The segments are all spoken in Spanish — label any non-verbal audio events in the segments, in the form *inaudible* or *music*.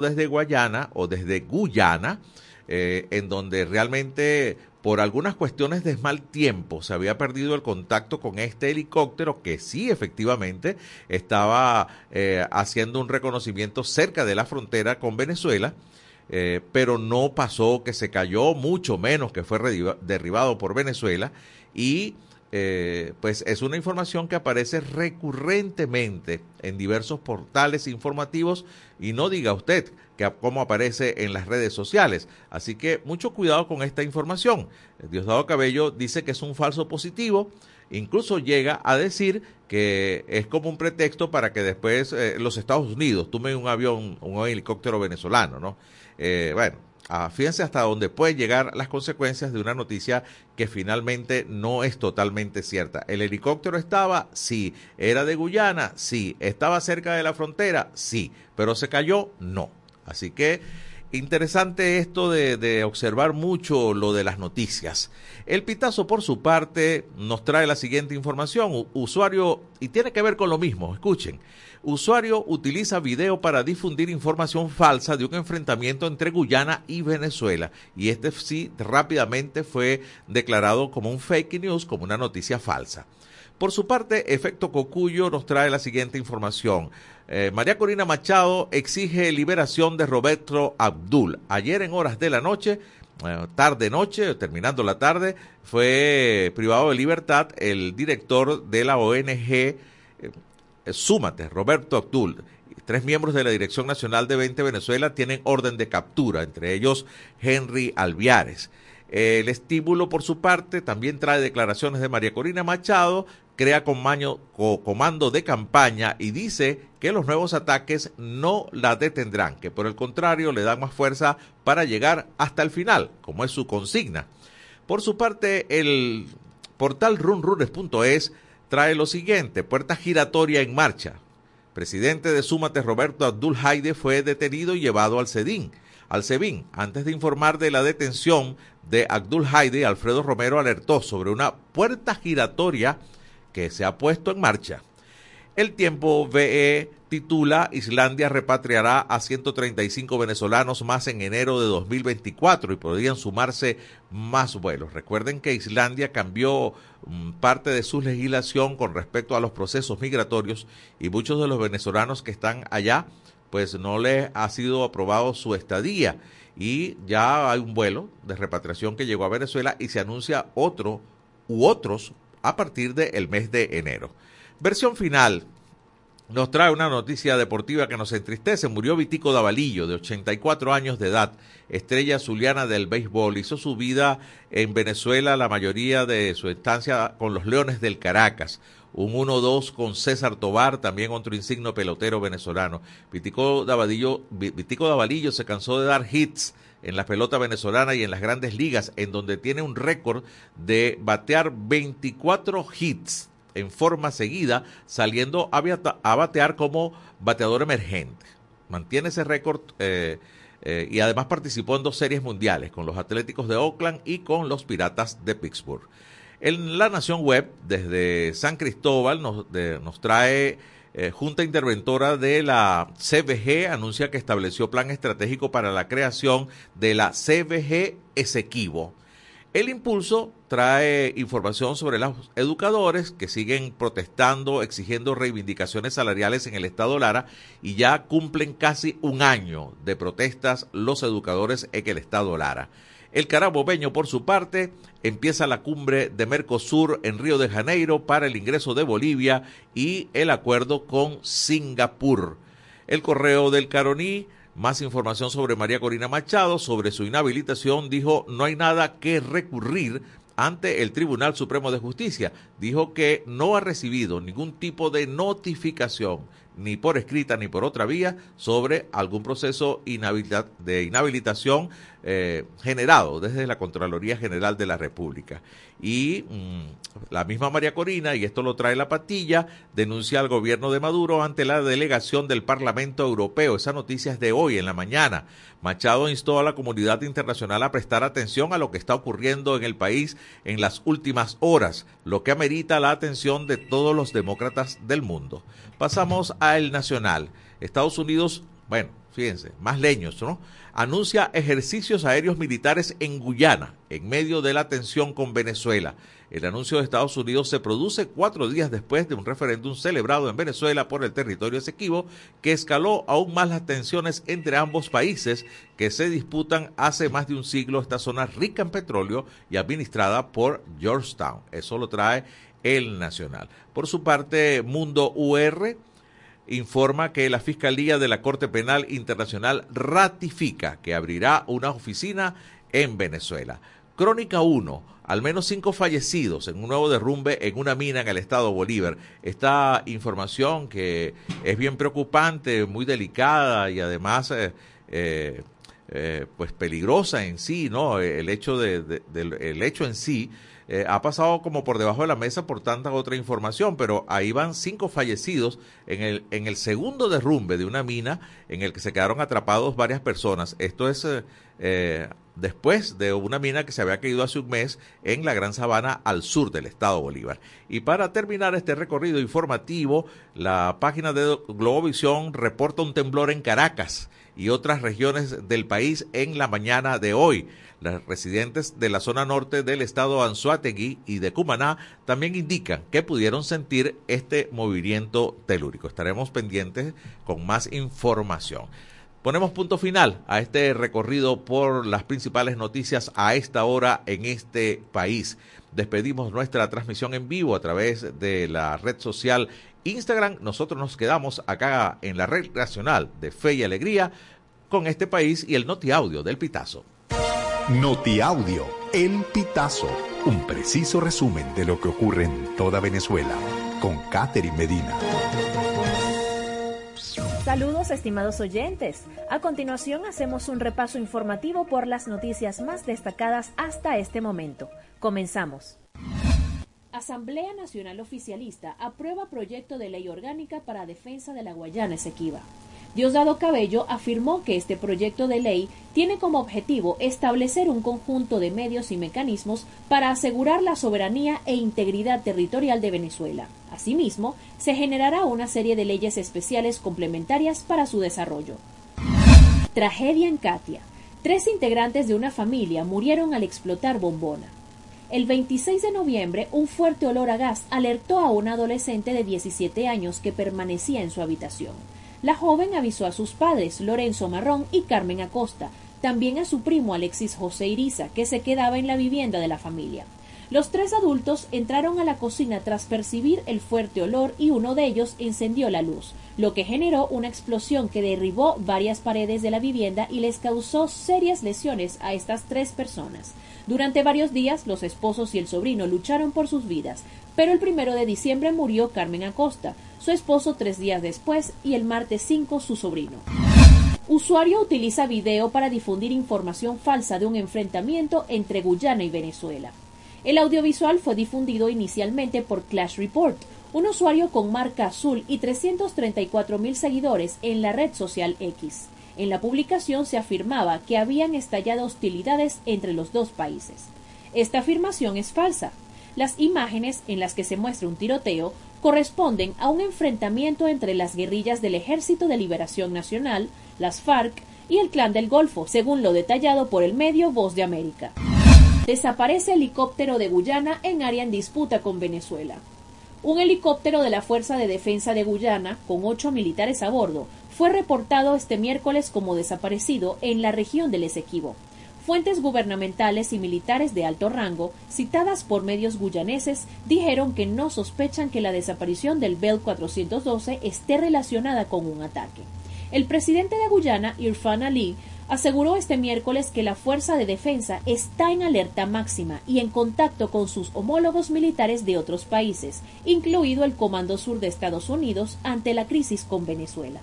desde Guayana o desde Guyana, eh, en donde realmente por algunas cuestiones de mal tiempo se había perdido el contacto con este helicóptero que sí efectivamente estaba eh, haciendo un reconocimiento cerca de la frontera con Venezuela. Eh, pero no pasó que se cayó, mucho menos que fue derribado por Venezuela y eh, pues es una información que aparece recurrentemente en diversos portales informativos y no diga usted que cómo aparece en las redes sociales. Así que mucho cuidado con esta información. Diosdado Cabello dice que es un falso positivo, incluso llega a decir que es como un pretexto para que después eh, los Estados Unidos tomen un avión, un helicóptero venezolano, ¿no? Eh, bueno, Ah, fíjense hasta dónde pueden llegar las consecuencias de una noticia que finalmente no es totalmente cierta. ¿El helicóptero estaba? Sí. ¿Era de Guyana? Sí. ¿Estaba cerca de la frontera? Sí. ¿Pero se cayó? No. Así que interesante esto de, observar mucho lo de las noticias. El Pitazo, por su parte, nos trae la siguiente información. Usuario, y tiene que ver con lo mismo, escuchen. Usuario utiliza video para difundir información falsa de un enfrentamiento entre Guyana y Venezuela. Y este sí rápidamente fue declarado como un fake news, como una noticia falsa. Por su parte, Efecto Cocuyo nos trae la siguiente información. Eh, María Corina Machado exige liberación de Roberto Abdul. Ayer en horas de la noche, eh, tarde noche, terminando la tarde, fue privado de libertad el director de la ONG eh, Súmate, Roberto Abdul. Tres miembros de la Dirección Nacional de 20 Venezuela tienen orden de captura, entre ellos Henry Alviares. El estímulo, por su parte, también trae declaraciones de María Corina Machado, crea comando de campaña y dice que los nuevos ataques no la detendrán, que por el contrario le dan más fuerza para llegar hasta el final, como es su consigna. Por su parte, el portal runrunes.es trae lo siguiente, puerta giratoria en marcha. Presidente de Súmate Roberto Abdul Haide fue detenido y llevado al CEDIN, al CEBIN. Antes de informar de la detención de Abdul Haide, Alfredo Romero alertó sobre una puerta giratoria que se ha puesto en marcha. El tiempo VE titula Islandia repatriará a 135 venezolanos más en enero de 2024 y podrían sumarse más vuelos. Recuerden que Islandia cambió mm, parte de su legislación con respecto a los procesos migratorios y muchos de los venezolanos que están allá pues no les ha sido aprobado su estadía y ya hay un vuelo de repatriación que llegó a Venezuela y se anuncia otro u otros a partir del mes de enero. Versión final nos trae una noticia deportiva que nos entristece. Murió Vitico Davalillo, de 84 años de edad, estrella zuliana del béisbol. Hizo su vida en Venezuela, la mayoría de su estancia con los Leones del Caracas. Un 1-2 con César Tobar, también otro insigno pelotero venezolano. Vitico Davalillo, Vitico Davalillo se cansó de dar hits en la pelota venezolana y en las grandes ligas, en donde tiene un récord de batear 24 hits en forma seguida, saliendo a, batear como bateador emergente. Mantiene ese récord eh, eh, y además participó en dos series mundiales con los Atléticos de Oakland y con los Piratas de Pittsburgh. En la Nación Web, desde San Cristóbal, nos, nos trae eh, Junta Interventora de la CBG, anuncia que estableció plan estratégico para la creación de la CBG Esequibo el impulso trae información sobre los educadores que siguen protestando, exigiendo reivindicaciones salariales en el Estado Lara y ya cumplen casi un año de protestas los educadores en el Estado Lara. El carabobeño, por su parte, empieza la cumbre de Mercosur en Río de Janeiro para el ingreso de Bolivia y el acuerdo con Singapur. El correo del Caroní más información sobre María Corina Machado, sobre su inhabilitación, dijo no hay nada que recurrir ante el Tribunal Supremo de Justicia. Dijo que no ha recibido ningún tipo de notificación, ni por escrita ni por otra vía, sobre algún proceso de inhabilitación eh, generado desde la Contraloría General de la República. Y mm, la misma María Corina, y esto lo trae la patilla, denuncia al gobierno de Maduro ante la delegación del Parlamento Europeo. Esa noticia es de hoy en la mañana. Machado instó a la comunidad internacional a prestar atención a lo que está ocurriendo en el país en las últimas horas, lo que amerita la atención de todos los demócratas del mundo. Pasamos a El Nacional. Estados Unidos bueno, fíjense, más leños, ¿no? Anuncia ejercicios aéreos militares en Guyana, en medio de la tensión con Venezuela. El anuncio de Estados Unidos se produce cuatro días después de un referéndum celebrado en Venezuela por el territorio Esequibo, que escaló aún más las tensiones entre ambos países que se disputan hace más de un siglo esta zona rica en petróleo y administrada por Georgetown. Eso lo trae el Nacional. Por su parte, Mundo UR informa que la Fiscalía de la Corte Penal Internacional ratifica que abrirá una oficina en Venezuela. Crónica 1, al menos cinco fallecidos en un nuevo derrumbe en una mina en el estado Bolívar. Esta información que es bien preocupante, muy delicada y además eh, eh, eh, pues peligrosa en sí, ¿no? El hecho, de, el hecho en sí eh, ha pasado como por debajo de la mesa por tanta otra información, pero ahí van cinco fallecidos en el, en el segundo derrumbe de una mina en el que se quedaron atrapados varias personas. Esto es eh, eh, después de una mina que se había caído hace un mes en la Gran Sabana al sur del estado Bolívar. Y para terminar este recorrido informativo, la página de Globovisión reporta un temblor en Caracas y otras regiones del país en la mañana de hoy. Las residentes de la zona norte del estado Anzuategui y de Cumaná también indican que pudieron sentir este movimiento telúrico. Estaremos pendientes con más información. Ponemos punto final a este recorrido por las principales noticias a esta hora en este país. Despedimos nuestra transmisión en vivo a través de la red social Instagram. Nosotros nos quedamos acá en la red nacional de Fe y Alegría con este país y el Noti Audio del Pitazo. Notiaudio, El Pitazo, un preciso resumen de lo que ocurre en toda Venezuela, con Catherine Medina. Saludos estimados oyentes. A continuación hacemos un repaso informativo por las noticias más destacadas hasta este momento. Comenzamos. Asamblea Nacional Oficialista aprueba proyecto de ley orgánica para defensa de la Guayana Esequiba. Diosdado Cabello afirmó que este proyecto de ley tiene como objetivo establecer un conjunto de medios y mecanismos para asegurar la soberanía e integridad territorial de Venezuela. Asimismo, se generará una serie de leyes especiales complementarias para su desarrollo. Tragedia en Katia. Tres integrantes de una familia murieron al explotar bombona. El 26 de noviembre, un fuerte olor a gas alertó a un adolescente de 17 años que permanecía en su habitación. La joven avisó a sus padres, Lorenzo Marrón y Carmen Acosta, también a su primo Alexis José Iriza, que se quedaba en la vivienda de la familia. Los tres adultos entraron a la cocina tras percibir el fuerte olor y uno de ellos encendió la luz, lo que generó una explosión que derribó varias paredes de la vivienda y les causó serias lesiones a estas tres personas. Durante varios días los esposos y el sobrino lucharon por sus vidas, pero el primero de diciembre murió Carmen Acosta, su esposo tres días después y el martes 5 su sobrino. Usuario utiliza video para difundir información falsa de un enfrentamiento entre Guyana y Venezuela. El audiovisual fue difundido inicialmente por Clash Report, un usuario con marca azul y 334 mil seguidores en la red social X. En la publicación se afirmaba que habían estallado hostilidades entre los dos países. Esta afirmación es falsa. Las imágenes en las que se muestra un tiroteo corresponden a un enfrentamiento entre las guerrillas del Ejército de Liberación Nacional, las FARC y el Clan del Golfo, según lo detallado por el medio Voz de América. Desaparece helicóptero de Guyana en área en disputa con Venezuela. Un helicóptero de la Fuerza de Defensa de Guyana, con ocho militares a bordo, fue reportado este miércoles como desaparecido en la región del Esequibo. Fuentes gubernamentales y militares de alto rango, citadas por medios guyaneses, dijeron que no sospechan que la desaparición del Bell 412 esté relacionada con un ataque. El presidente de Guyana, Irfan Ali, aseguró este miércoles que la Fuerza de Defensa está en alerta máxima y en contacto con sus homólogos militares de otros países, incluido el Comando Sur de Estados Unidos ante la crisis con Venezuela.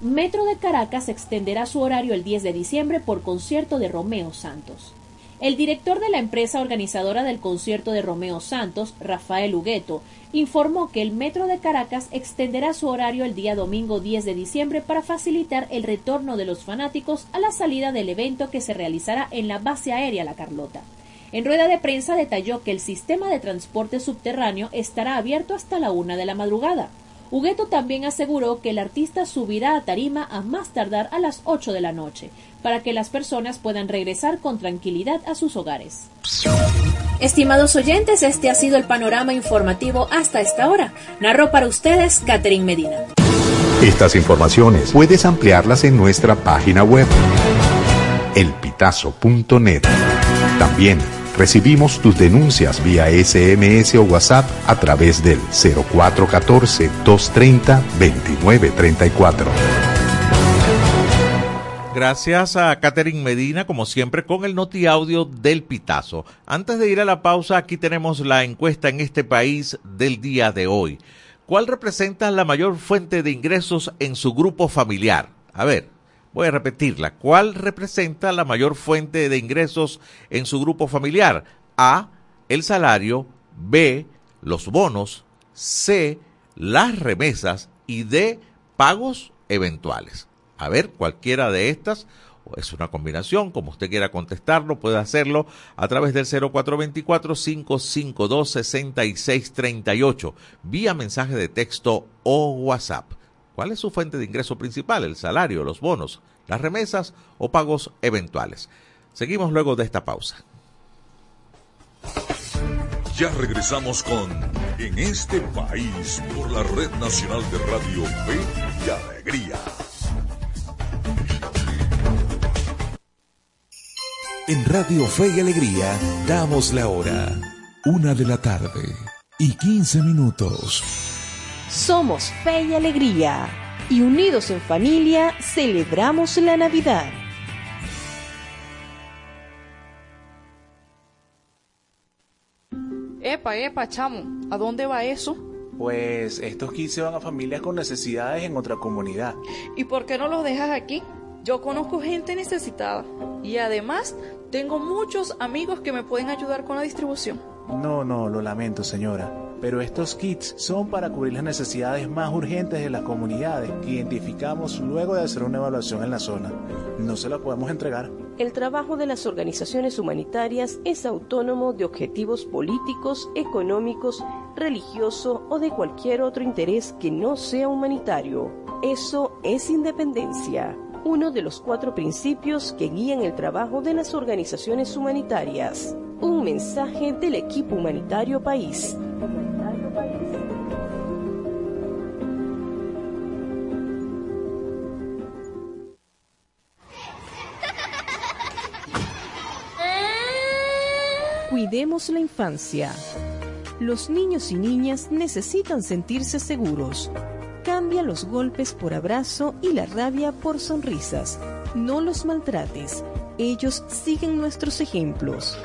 Metro de Caracas extenderá su horario el 10 de diciembre por concierto de Romeo Santos. El director de la empresa organizadora del concierto de Romeo Santos, Rafael Hugueto, informó que el Metro de Caracas extenderá su horario el día domingo 10 de diciembre para facilitar el retorno de los fanáticos a la salida del evento que se realizará en la base aérea La Carlota. En rueda de prensa detalló que el sistema de transporte subterráneo estará abierto hasta la una de la madrugada. Hugueto también aseguró que el artista subirá a tarima a más tardar a las 8 de la noche, para que las personas puedan regresar con tranquilidad a sus hogares. Estimados oyentes, este ha sido el panorama informativo hasta esta hora. Narró para ustedes Catherine Medina. Estas informaciones puedes ampliarlas en nuestra página web elpitazo.net. También recibimos tus denuncias vía SMS o WhatsApp a través del 0414-230-2934. Gracias a Catherine Medina, como siempre, con el noti audio del Pitazo. Antes de ir a la pausa, aquí tenemos la encuesta en este país del día de hoy. ¿Cuál representa la mayor fuente de ingresos en su grupo familiar? A ver, Voy a repetirla. ¿Cuál representa la mayor fuente de ingresos en su grupo familiar? A, el salario, B, los bonos, C, las remesas y D, pagos eventuales. A ver, cualquiera de estas es una combinación, como usted quiera contestarlo, puede hacerlo a través del 0424-552-6638, vía mensaje de texto o WhatsApp. ¿Cuál es su fuente de ingreso principal? ¿El salario, los bonos, las remesas o pagos eventuales? Seguimos luego de esta pausa. Ya regresamos con En este país por la Red Nacional de Radio Fe y Alegría. En Radio Fe y Alegría damos la hora. Una de la tarde y 15 minutos. Somos fe y alegría y unidos en familia celebramos la Navidad. Epa, epa, chamo, ¿a dónde va eso? Pues estos kits se van a familias con necesidades en otra comunidad. ¿Y por qué no los dejas aquí? Yo conozco gente necesitada y además tengo muchos amigos que me pueden ayudar con la distribución. No, no, lo lamento, señora. Pero estos kits son para cubrir las necesidades más urgentes de las comunidades que identificamos luego de hacer una evaluación en la zona. No se los podemos entregar. El trabajo de las organizaciones humanitarias es autónomo de objetivos políticos, económicos, religioso o de cualquier otro interés que no sea humanitario. Eso es independencia uno de los cuatro principios que guían el trabajo de las organizaciones humanitarias. Un mensaje del equipo humanitario país. Cuidemos la infancia. Los niños y niñas necesitan sentirse seguros. Cambia los golpes por abrazo y la rabia por sonrisas. No los maltrates. Ellos siguen nuestros ejemplos.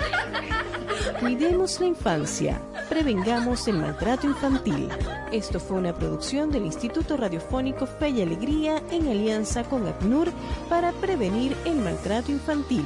Cuidemos la infancia. Prevengamos el maltrato infantil. Esto fue una producción del Instituto Radiofónico Fe y Alegría en alianza con ACNUR para prevenir el maltrato infantil.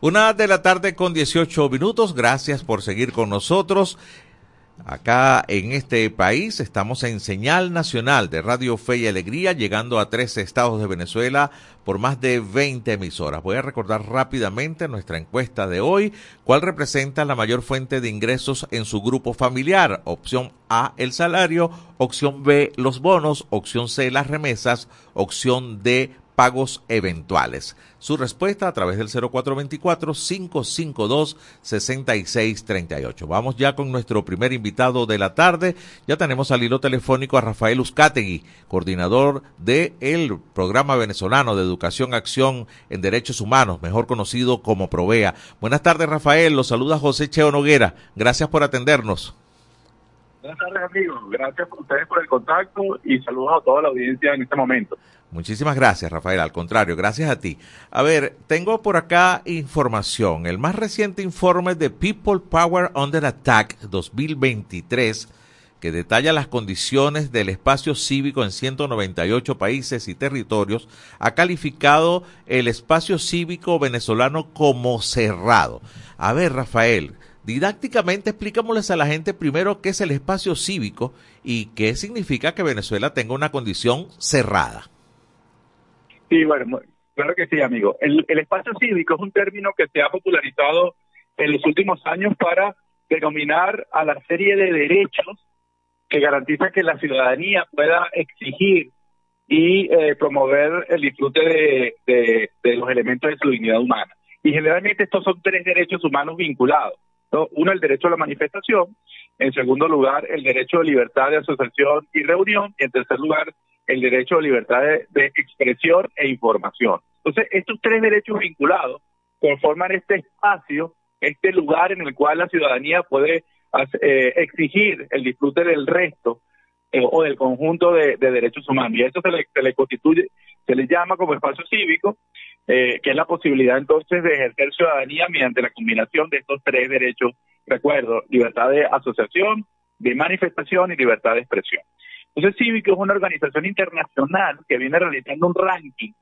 Una de la tarde con 18 minutos. Gracias por seguir con nosotros. Acá en este país estamos en señal nacional de Radio Fe y Alegría, llegando a 13 estados de Venezuela por más de 20 emisoras. Voy a recordar rápidamente nuestra encuesta de hoy. ¿Cuál representa la mayor fuente de ingresos en su grupo familiar? Opción A, el salario. Opción B, los bonos. Opción C, las remesas. Opción D, pagos eventuales. Su respuesta a través del 0424-552-6638. Vamos ya con nuestro primer invitado de la tarde. Ya tenemos al hilo telefónico a Rafael Uzcategui, coordinador del el Programa Venezolano de Educación Acción en Derechos Humanos, mejor conocido como Provea. Buenas tardes, Rafael. Los saluda José Cheo Noguera. Gracias por atendernos. Buenas tardes, amigos. Gracias a ustedes por el contacto y saludos a toda la audiencia en este momento. Muchísimas gracias, Rafael. Al contrario, gracias a ti. A ver, tengo por acá información. El más reciente informe de People Power Under Attack 2023 que detalla las condiciones del espacio cívico en 198 países y territorios, ha calificado el espacio cívico venezolano como cerrado. A ver, Rafael, didácticamente explícamoles a la gente primero qué es el espacio cívico y qué significa que Venezuela tenga una condición cerrada. Sí, bueno, claro que sí, amigo. El, espacio cívico es un término que se ha popularizado en los últimos años para denominar a la serie de derechos que garantiza que la ciudadanía pueda exigir y eh, promover el disfrute de, los elementos de su dignidad humana. Y generalmente estos son tres derechos humanos vinculados. Uno, el derecho a la manifestación. En segundo lugar, el derecho de libertad de asociación y reunión. Y en tercer lugar, el derecho a libertad de, expresión e información. Entonces, estos tres derechos vinculados conforman este espacio, este lugar en el cual la ciudadanía puede eh, exigir el disfrute del resto eh, o del conjunto de, derechos humanos. Y eso se le, se le, constituye, se le llama como espacio cívico, eh, que es la posibilidad entonces de ejercer ciudadanía mediante la combinación de estos tres derechos, recuerdo, libertad de asociación, de manifestación y libertad de expresión. Entonces, Cívico es una organización internacional que viene realizando un ranking,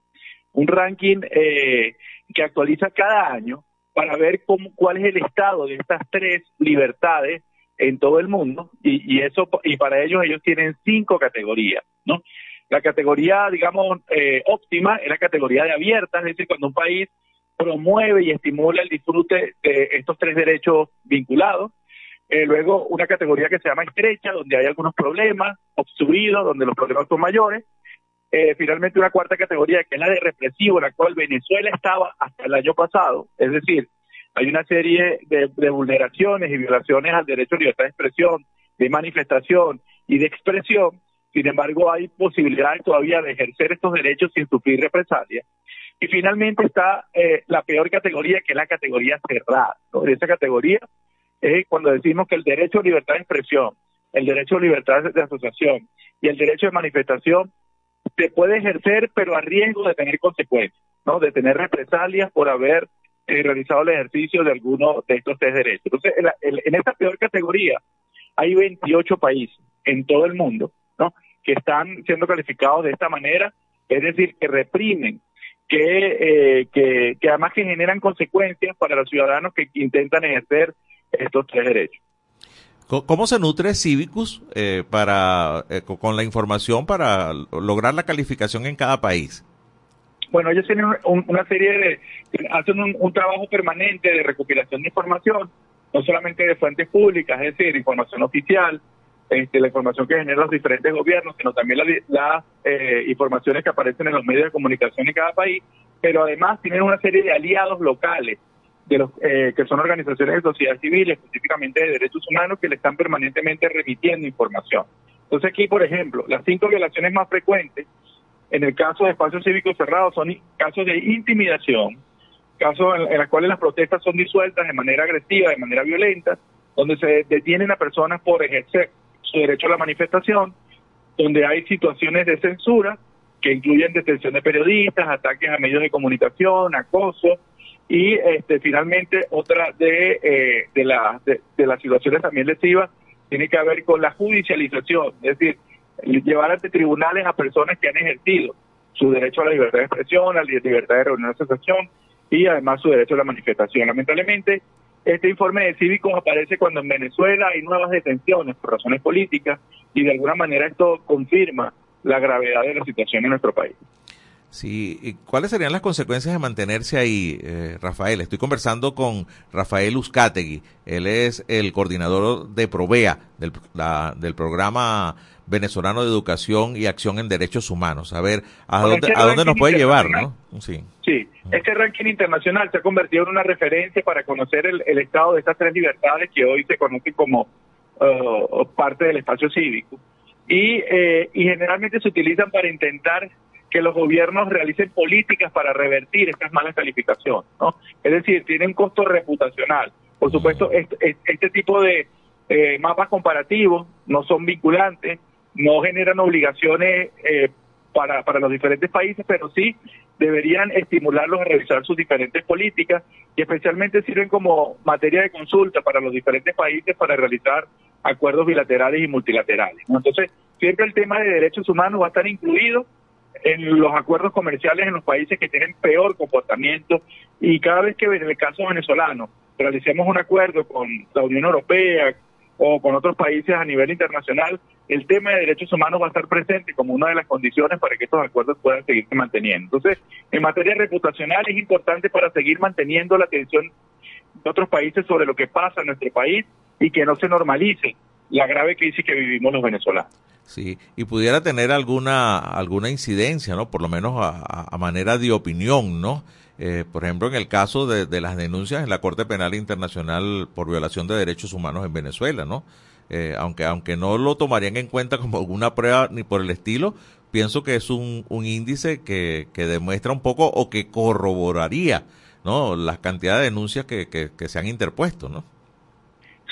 un ranking eh, que actualiza cada año para ver cómo, cuál es el estado de estas tres libertades en todo el mundo y, eso y para ellos ellos tienen cinco categorías, ¿no? La categoría, digamos, eh, óptima es la categoría de abierta, es decir, cuando un país promueve y estimula el disfrute de estos tres derechos vinculados. Eh, luego una categoría que se llama estrecha, donde hay algunos problemas, obstruidos, donde los problemas son mayores. Eh, finalmente una cuarta categoría que es la de represivo, la cual Venezuela estaba hasta el año pasado, es decir, hay una serie de, vulneraciones y violaciones al derecho a libertad de expresión, de manifestación y de expresión, sin embargo hay posibilidades todavía de ejercer estos derechos sin sufrir represalias. Y finalmente está eh, la peor categoría, que es la categoría cerrada. En esa categoría es cuando decimos que el derecho a libertad de expresión, el derecho a libertad de asociación y el derecho de manifestación se puede ejercer, pero a riesgo de tener consecuencias, ¿no? De tener represalias por haber realizado el ejercicio de alguno de estos tres derechos. Entonces, en, en esta peor categoría hay 28 países en todo el mundo, ¿no? Que están siendo calificados de esta manera, es decir, que reprimen que, eh, que, que, además que generan consecuencias para los ciudadanos que intentan ejercer estos tres derechos. ¿Cómo se nutre Civicus eh, para, eh, con la información para lograr la calificación en cada país? Bueno, ellos tienen una serie de, hacen un, trabajo permanente de recopilación de información, no solamente de fuentes públicas, es decir, información oficial, este, la información que generan los diferentes gobiernos, sino también las eh, informaciones que aparecen en los medios de comunicación en cada país, pero además tienen una serie de aliados locales de los eh, que son organizaciones de sociedad civil, específicamente de derechos humanos, que le están permanentemente remitiendo información. Entonces aquí, por ejemplo, las cinco violaciones más frecuentes en el caso de espacios cívicos cerrados son casos de intimidación, casos en, en los cuales las protestas son disueltas de manera agresiva, de manera violenta, donde se detienen a personas por ejercer su derecho a la manifestación, donde hay situaciones de censura que incluyen detención de periodistas, ataques a medios de comunicación, acoso, y este, finalmente otra de, eh, de, la, de, las situaciones también lesivas tiene que ver con la judicialización, es decir, llevar ante tribunales a personas que han ejercido su derecho a la libertad de expresión, a la libertad de reunión de asociación y además su derecho a la manifestación. Lamentablemente, este informe de Cívicos aparece cuando en Venezuela hay nuevas detenciones por razones políticas y de alguna manera esto confirma la gravedad de la situación en nuestro país. Sí, ¿y ¿cuáles serían las consecuencias de mantenerse ahí, eh, Rafael? Estoy conversando con Rafael Uzcategui, él es el coordinador de Provea, del programa venezolano de educación y acción en derechos humanos. A ver, ¿a Bueno, dónde, este a dónde nos puede llevar, no? Sí. Sí, este ranking internacional se ha convertido en una referencia para conocer el, el estado de estas tres libertades que hoy se conocen como uh, parte del espacio cívico. Y, eh, y generalmente se utilizan para intentar que los gobiernos realicen políticas para revertir estas malas calificaciones. ¿no? Es decir, tienen un costo reputacional. Por supuesto, este, este tipo de eh, mapas comparativos no son vinculantes, no generan obligaciones eh, para, para los diferentes países, pero sí deberían estimularlos a revisar sus diferentes políticas y especialmente sirven como materia de consulta para los diferentes países para realizar acuerdos bilaterales y multilaterales. Entonces, siempre el tema de derechos humanos va a estar incluido en los acuerdos comerciales en los países que tienen peor comportamiento y cada vez que en el caso venezolano realicemos un acuerdo con la Unión Europea o con otros países a nivel internacional, el tema de derechos humanos va a estar presente como una de las condiciones para que estos acuerdos puedan seguirse manteniendo. Entonces, en materia reputacional es importante para seguir manteniendo la atención de otros países sobre lo que pasa en nuestro país y que no se normalice la grave crisis que vivimos los venezolanos. Sí, y pudiera tener alguna alguna incidencia, ¿no? Por lo menos a, a- manera de opinión, ¿no? Eh, por ejemplo, en el caso de, las denuncias en la Corte Penal Internacional por violación de derechos humanos en Venezuela, ¿no? Eh, aunque aunque no lo tomarían en cuenta como alguna prueba ni por el estilo, pienso que es un, un índice que, que demuestra un poco o que corroboraría, ¿no? Las cantidades de denuncias que, que, que se han interpuesto, ¿no?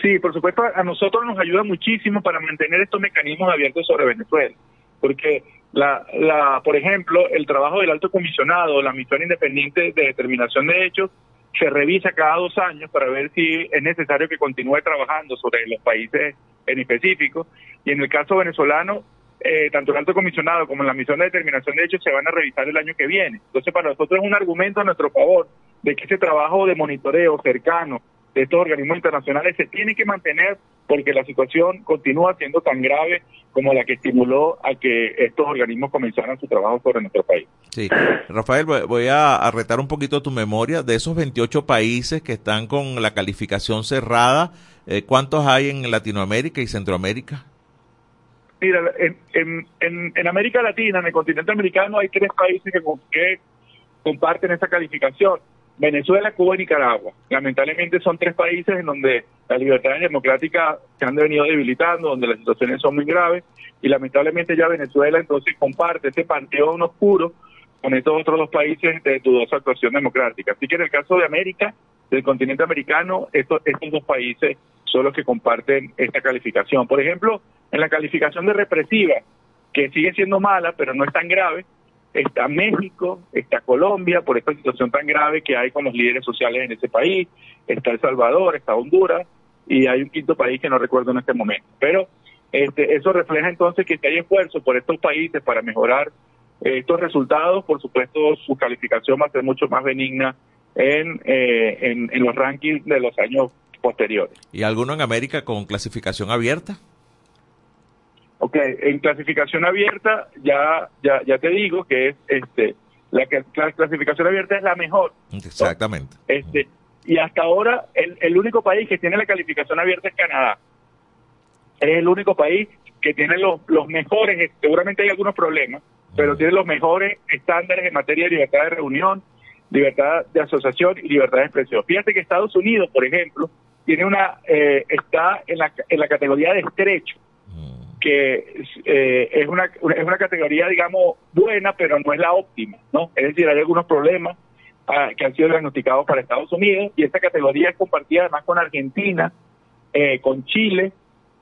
Sí, por supuesto, a nosotros nos ayuda muchísimo para mantener estos mecanismos abiertos sobre Venezuela, porque la, la, por ejemplo, el trabajo del alto comisionado, la misión independiente de determinación de hechos, se revisa cada dos años para ver si es necesario que continúe trabajando sobre los países en específico. Y en el caso venezolano, eh, tanto el alto comisionado como la misión de determinación de hechos se van a revisar el año que viene. Entonces, para nosotros es un argumento a nuestro favor de que ese trabajo de monitoreo cercano de estos organismos internacionales se tiene que mantener porque la situación continúa siendo tan grave como la que estimuló a que estos organismos comenzaran su trabajo sobre nuestro país. Sí, Rafael, voy- a, retar un poquito tu memoria. De esos 28 países que están con la calificación cerrada, eh, ¿cuántos hay en Latinoamérica y Centroamérica? Mira, en, en, en, en América Latina, en el continente americano, hay tres países que, que comparten esa calificación. Venezuela, Cuba y Nicaragua. Lamentablemente son tres países en donde las libertades democráticas se han venido debilitando, donde las situaciones son muy graves y lamentablemente ya Venezuela entonces comparte ese panteón oscuro con estos otros dos países de dudosa actuación democrática. Así que en el caso de América, del continente americano, estos, estos dos países son los que comparten esta calificación. Por ejemplo, en la calificación de represiva, que sigue siendo mala, pero no es tan grave, está México, está Colombia, por esta situación tan grave que hay con los líderes sociales en ese país, está El Salvador, está Honduras, y hay un quinto país que no recuerdo en este momento. Pero este, eso refleja entonces que hay esfuerzo por estos países para mejorar eh, estos resultados, por supuesto su calificación va a ser mucho más benigna en, eh, en los rankings de los años posteriores. ¿Y alguno en América con clasificación abierta? Ok, en clasificación abierta ya ya ya te digo que es este la, que- la clasificación abierta es la mejor. Exactamente. Este y hasta ahora el, el único país que tiene la calificación abierta es Canadá. Es el único país que tiene los, los mejores, seguramente hay algunos problemas, pero tiene los mejores estándares en materia de libertad de reunión, libertad de asociación y libertad de expresión. Fíjate que Estados Unidos, por ejemplo, tiene una eh, está en la, en la categoría de estrecho que eh, es una es una categoría digamos buena pero no es la óptima no es decir hay algunos problemas ah, que han sido diagnosticados para Estados Unidos y esta categoría es compartida además con Argentina eh, con Chile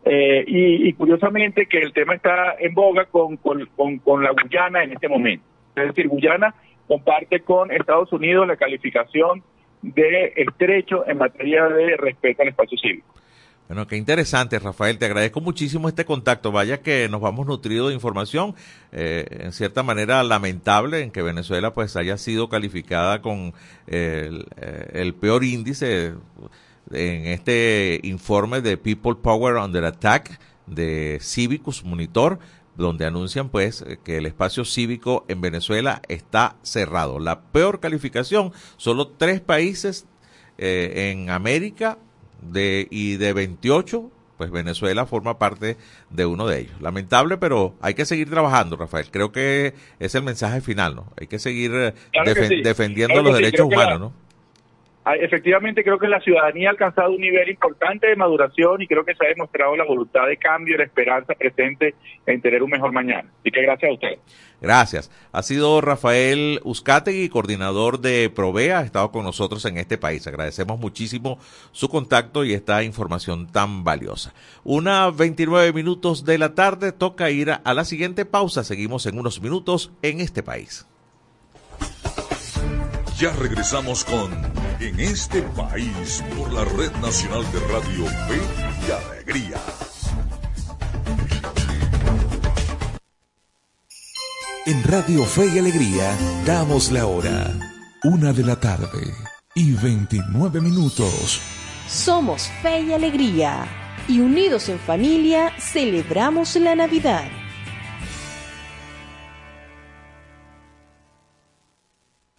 eh, y, curiosamente que el tema está en boga con, con, con, con la Guyana en este momento. Es decir Guyana comparte con Estados Unidos la calificación de estrecho en materia de respeto al espacio cívico Bueno, qué interesante, Rafael. Te agradezco muchísimo este contacto. Vaya que nos vamos nutridos de información. Eh, en cierta manera lamentable en que Venezuela pues haya sido calificada con el, eh, peor índice en este informe de People Power Under Attack de Civicus Monitor, donde anuncian pues que el espacio cívico en Venezuela está cerrado. La peor calificación, solo tres países eh, en América de, y de 28 pues Venezuela forma parte de uno de ellos. Lamentable, pero hay que seguir trabajando, Rafael. Creo que es el mensaje final, ¿no? Hay que seguir defendiendo los derechos humanos, ¿no? Ah, efectivamente, creo que la ciudadanía ha alcanzado un nivel importante de maduración y creo que se ha demostrado la voluntad de cambio y la esperanza presente en tener un mejor mañana. Así que gracias a usted. Gracias. Ha sido Rafael Uzcategui, coordinador de Provea, ha estado con nosotros en este país. Agradecemos muchísimo su contacto y esta información tan valiosa. Una 29 minutos de la tarde, toca ir a la siguiente pausa. Seguimos en unos minutos en este país. Ya regresamos con En este país por la Red Nacional de Radio Fe y Alegría. En Radio Fe y Alegría damos la hora. Una de la tarde y 29 minutos. Somos Fe y Alegría y unidos en familia celebramos la Navidad.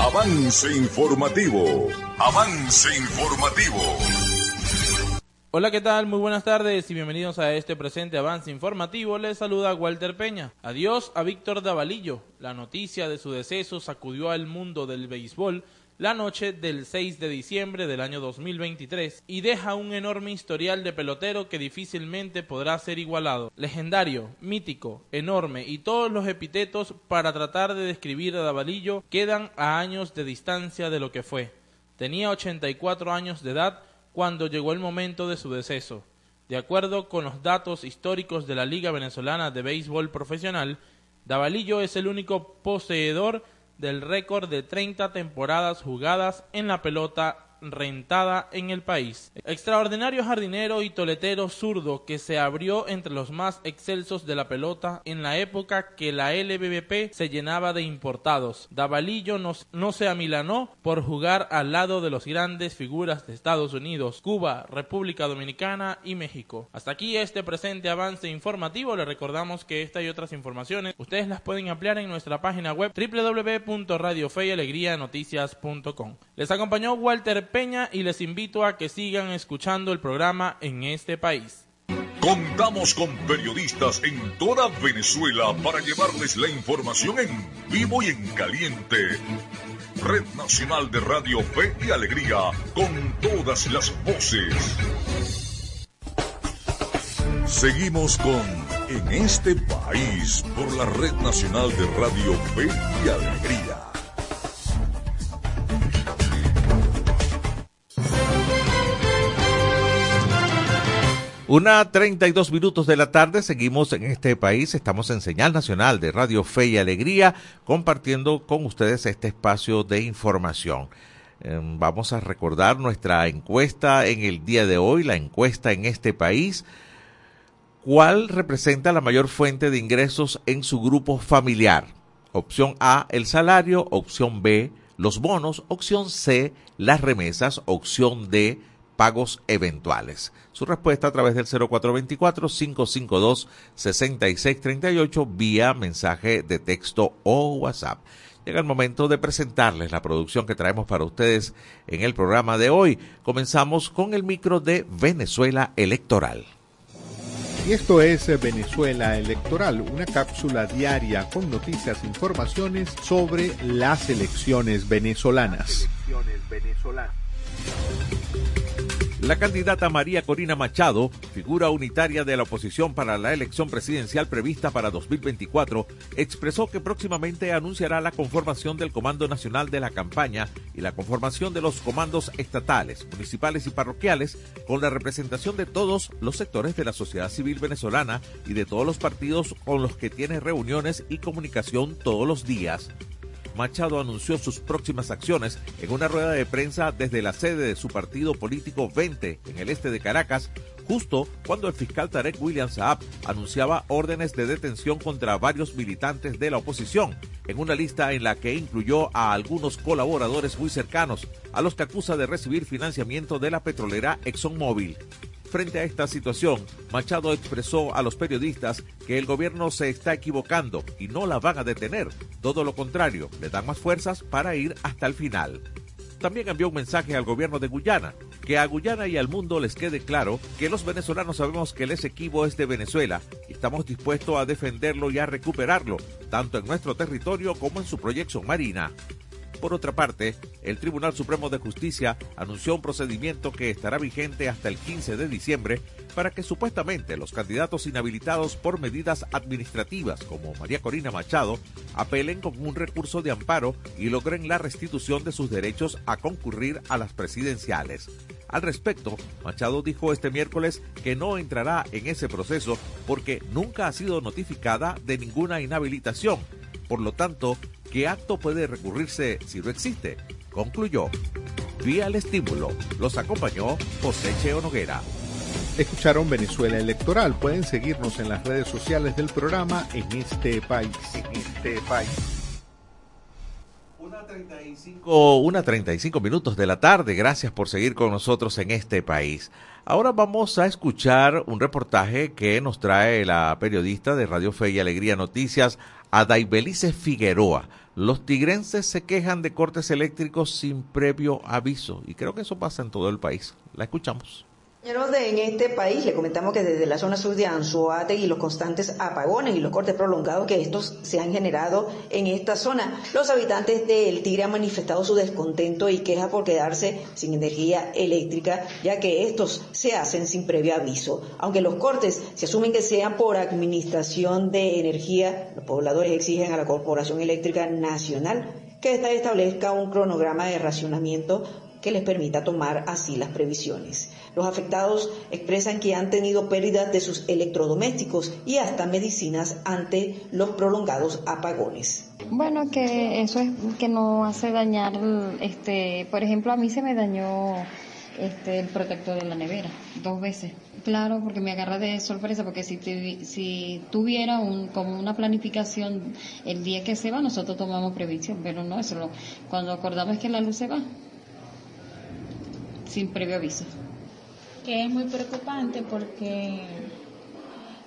Avance informativo. Avance informativo. Hola, ¿qué tal? Muy buenas tardes y bienvenidos a este presente avance informativo. Les saluda Walter Peña. Adiós a Víctor Davalillo. La noticia de su deceso sacudió al mundo del béisbol la noche del 6 de diciembre del año 2023 y deja un enorme historial de pelotero que difícilmente podrá ser igualado. Legendario, mítico, enorme y todos los epítetos para tratar de describir a Davalillo quedan a años de distancia de lo que fue. Tenía 84 años de edad cuando llegó el momento de su deceso. De acuerdo con los datos históricos de la Liga Venezolana de Béisbol Profesional, Davalillo es el único poseedor del récord de 30 temporadas jugadas en la pelota rentada en el país. Extraordinario jardinero y toletero zurdo que se abrió entre los más excelsos de la pelota en la época que la LBBP se llenaba de importados. Davalillo no, no se amilanó por jugar al lado de los grandes figuras de Estados Unidos, Cuba, República Dominicana y México. Hasta aquí este presente avance informativo. Le recordamos que esta y otras informaciones ustedes las pueden ampliar en nuestra página web www.radiofeyalegrianoticias.com. Les acompañó Walter Peña y les invito a que sigan escuchando el programa en este país. Contamos con periodistas en toda Venezuela para llevarles la información en vivo y en caliente. Red Nacional de Radio Fe y Alegría, con todas las voces. Seguimos con En este país por la Red Nacional de Radio Fe y Alegría. Una 32 minutos de la tarde, seguimos en este país, estamos en señal nacional de Radio Fe y Alegría, compartiendo con ustedes este espacio de información. Em, vamos a recordar nuestra encuesta en el día de hoy, la encuesta en este país. ¿Cuál representa la mayor fuente de ingresos en su grupo familiar? Opción A, el salario. Opción B, los bonos. Opción C, las remesas. Opción D, pagos eventuales. Su respuesta a través del 0424-552-6638 vía mensaje de texto o WhatsApp. Llega el momento de presentarles la producción que traemos para ustedes en el programa de hoy. Comenzamos con el micro de Venezuela Electoral. Y esto es Venezuela Electoral, una cápsula diaria con noticias e informaciones sobre las elecciones venezolanas. La candidata María Corina Machado, figura unitaria de la oposición para la elección presidencial prevista para 2024, expresó que próximamente anunciará la conformación del Comando Nacional de la Campaña y la conformación de los comandos estatales, municipales y parroquiales con la representación de todos los sectores de la sociedad civil venezolana y de todos los partidos con los que tiene reuniones y comunicación todos los días. Machado anunció sus próximas acciones en una rueda de prensa desde la sede de su partido político 20 en el este de Caracas, justo cuando el fiscal Tarek William Saab anunciaba órdenes de detención contra varios militantes de la oposición, en una lista en la que incluyó a algunos colaboradores muy cercanos, a los que acusa de recibir financiamiento de la petrolera ExxonMobil. Frente a esta situación, Machado expresó a los periodistas que el gobierno se está equivocando y no la van a detener. Todo lo contrario, le dan más fuerzas para ir hasta el final. También envió un mensaje al gobierno de Guyana, que a Guyana y al mundo les quede claro que los venezolanos sabemos que el Esequibo es de Venezuela y estamos dispuestos a defenderlo y a recuperarlo, tanto en nuestro territorio como en su proyección marina. Por otra parte, el Tribunal Supremo de Justicia anunció un procedimiento que estará vigente hasta el 15 de diciembre para que supuestamente los candidatos inhabilitados por medidas administrativas como María Corina Machado apelen con un recurso de amparo y logren la restitución de sus derechos a concurrir a las presidenciales. Al respecto, Machado dijo este miércoles que no entrará en ese proceso porque nunca ha sido notificada de ninguna inhabilitación. Por lo tanto, ¿Qué acto puede recurrirse si no existe? Concluyó. Vía el estímulo. Los acompañó José Cheo Noguera. Escucharon Venezuela Electoral. Pueden seguirnos en las redes sociales del programa en este país. En este país. Una 35, una 35 minutos de la tarde. Gracias por seguir con nosotros en este país. Ahora vamos a escuchar un reportaje que nos trae la periodista de Radio Fe y Alegría Noticias, Adaibelice Figueroa. Los tigrenses se quejan de cortes eléctricos sin previo aviso y creo que eso pasa en todo el país. La escuchamos en este país le comentamos que desde la zona sur de Anzuate y los constantes apagones y los cortes prolongados que estos se han generado en esta zona, los habitantes del Tigre han manifestado su descontento y queja por quedarse sin energía eléctrica, ya que estos se hacen sin previo aviso. Aunque los cortes se asumen que sean por administración de energía, los pobladores exigen a la Corporación Eléctrica Nacional que ésta establezca un cronograma de racionamiento que les permita tomar así las previsiones. Los afectados expresan que han tenido pérdidas de sus electrodomésticos y hasta medicinas ante los prolongados apagones. Bueno, que eso es que no hace dañar, este, por ejemplo, a mí se me dañó este, el protector de la nevera dos veces. Claro, porque me agarra de sorpresa, porque si, si tuviera un, como una planificación el día que se va, nosotros tomamos previsión, pero no, eso cuando acordamos que la luz se va, sin previo aviso que es muy preocupante porque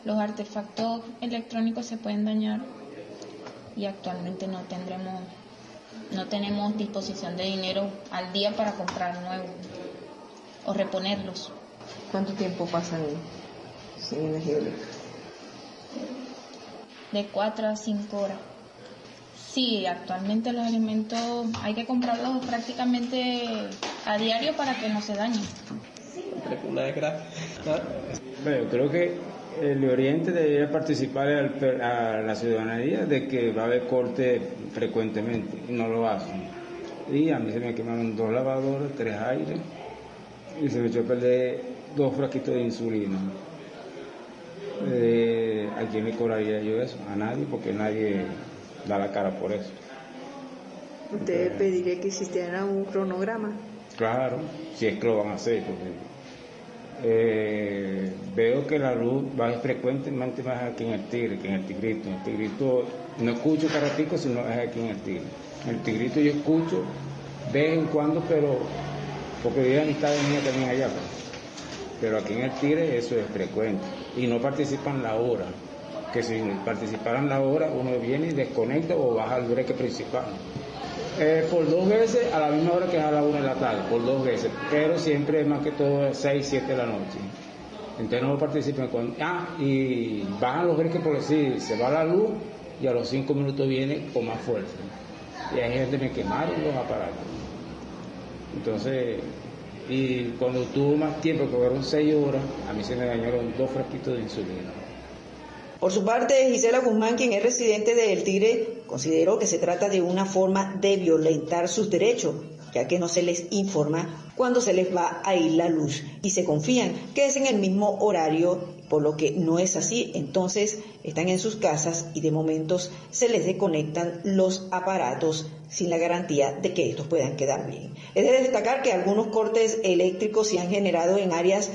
los artefactos electrónicos se pueden dañar y actualmente no tendremos no tenemos disposición de dinero al día para comprar nuevos o reponerlos. ¿Cuánto tiempo pasan sin energía eléctrica? De 4 a 5 horas. Sí, actualmente los alimentos hay que comprarlos prácticamente a diario para que no se dañen una. Bueno, creo que el Oriente debería participar a la ciudadanía de que va a haber corte frecuentemente y no lo hacen. Y a mí se me quemaron dos lavadores, tres aires y se me echó a perder dos frasquitos de insulina. Eh, ¿A quién me cobraría yo eso? A nadie, porque nadie da la cara por eso. ¿Usted pediría que existiera un cronograma? Claro, si es que lo van a hacer, porque eh, veo que la luz va frecuentemente más aquí en el Tigre que en el Tigrito. El Tigrito no escucho carratico, sino es aquí en el Tigre. El Tigrito yo escucho de vez en cuando, pero porque viven amistades mías también allá. Pues. Pero aquí en el Tigre eso es frecuente. Y no participan la hora. Que si participaran la hora, uno viene y desconecta o baja al breque principal. Eh, por dos veces a la misma hora que a la una de la tarde, por dos veces, pero siempre más que todo 6, 7 de la noche. Entonces no participen con... Ah, y bajan los breques por decir, se va la luz y a los cinco minutos viene con más fuerza. Y hay gente que me quemaron los aparatos. Entonces, Y cuando tuvo más tiempo, que fueron seis horas, a mí se me dañaron dos frasquitos de insulina. Por su parte, Gisela Guzmán, quien es residente de El Tigre, consideró que se trata de una forma de violentar sus derechos, ya que no se les informa cuando se les va a ir la luz y se confían que es en el mismo horario, por lo que no es así. Entonces están en sus casas y de momentos se les desconectan los aparatos sin la garantía de que estos puedan quedar bien. Es de destacar que algunos cortes eléctricos se han generado en áreas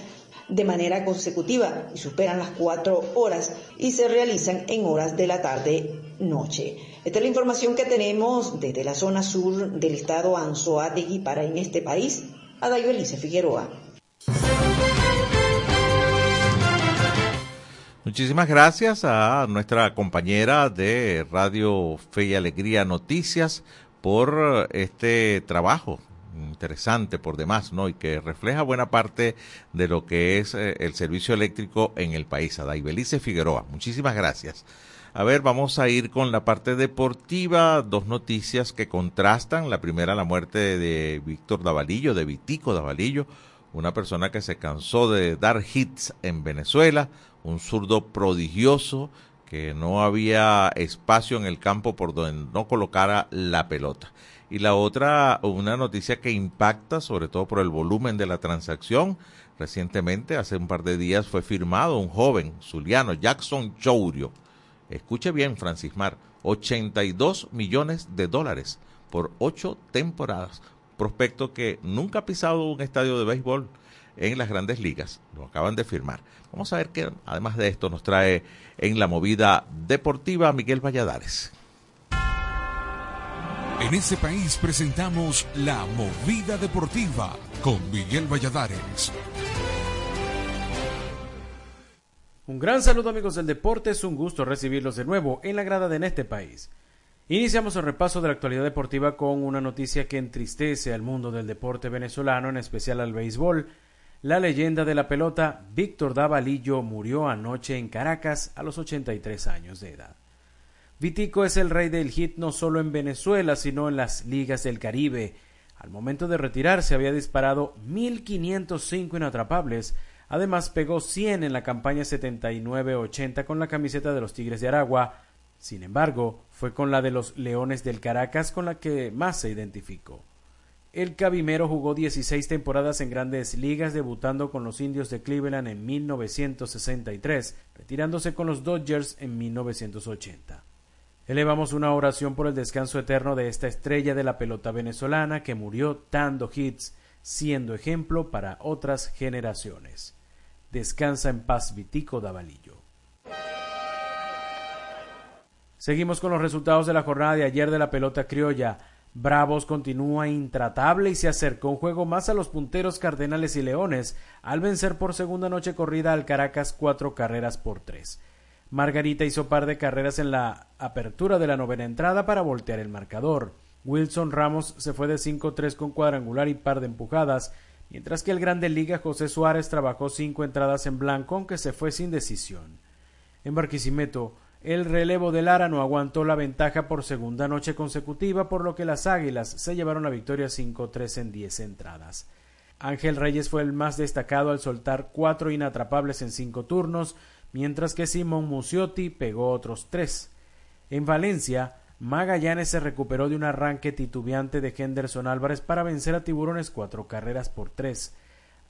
de manera consecutiva y superan las cuatro horas y se realizan en horas de la tarde-noche. Esta es la información que tenemos desde la zona sur del estado Anzoátegui para en este país. Adayo Elise Figueroa. Muchísimas gracias a nuestra compañera de Radio Fe y Alegría Noticias por este trabajo interesante por demás, ¿no? Y que refleja buena parte de lo que es eh, el servicio eléctrico en el país. A Daibelice Figueroa, muchísimas gracias. A ver, vamos a ir con la parte deportiva. Dos noticias que contrastan. La primera, la muerte de Víctor Davalillo, de Vitico Davalillo, una persona que se cansó de dar hits en Venezuela, un zurdo prodigioso que no había espacio en el campo por donde no colocara la pelota. Y la otra, una noticia que impacta sobre todo por el volumen de la transacción. Recientemente, hace un par de días, fue firmado un joven zuliano, Jackson Chourio. Escuche bien, Francis Mar, 82 millones de dólares por ocho temporadas. Prospecto que nunca ha pisado un estadio de béisbol en las grandes ligas. Lo acaban de firmar. Vamos a ver qué, además de esto, nos trae en la movida deportiva Miguel Valladares. En este país presentamos La Movida Deportiva con Miguel Valladares. Un gran saludo amigos del deporte, es un gusto recibirlos de nuevo en la grada de En este país. Iniciamos el repaso de la actualidad deportiva con una noticia que entristece al mundo del deporte venezolano, en especial al béisbol. La leyenda de la pelota, Víctor Davalillo, murió anoche en Caracas a los 83 años de edad. Vitico es el rey del hit no solo en Venezuela, sino en las ligas del Caribe. Al momento de retirarse había disparado 1.505 inatrapables. Además pegó 100 en la campaña 79-80 con la camiseta de los Tigres de Aragua. Sin embargo, fue con la de los Leones del Caracas con la que más se identificó. El Cabimero jugó 16 temporadas en grandes ligas, debutando con los Indios de Cleveland en 1963, retirándose con los Dodgers en 1980. Elevamos una oración por el descanso eterno de esta estrella de la pelota venezolana que murió dando hits, siendo ejemplo para otras generaciones. Descansa en paz Vitico Davalillo. Seguimos con los resultados de la jornada de ayer de la pelota criolla. Bravos continúa intratable y se acercó un juego más a los punteros Cardenales y Leones al vencer por segunda noche corrida al Caracas cuatro carreras por tres. Margarita hizo par de carreras en la apertura de la novena entrada para voltear el marcador. Wilson Ramos se fue de 5-3 con cuadrangular y par de empujadas, mientras que el Grande Liga José Suárez trabajó cinco entradas en blanco aunque se fue sin decisión. En Barquisimeto, el relevo de Lara no aguantó la ventaja por segunda noche consecutiva, por lo que las Águilas se llevaron la victoria 5-3 en 10 entradas. Ángel Reyes fue el más destacado al soltar cuatro inatrapables en cinco turnos, mientras que Simón Muciotti pegó otros tres. En Valencia, Magallanes se recuperó de un arranque titubeante de Henderson Álvarez para vencer a Tiburones cuatro carreras por tres.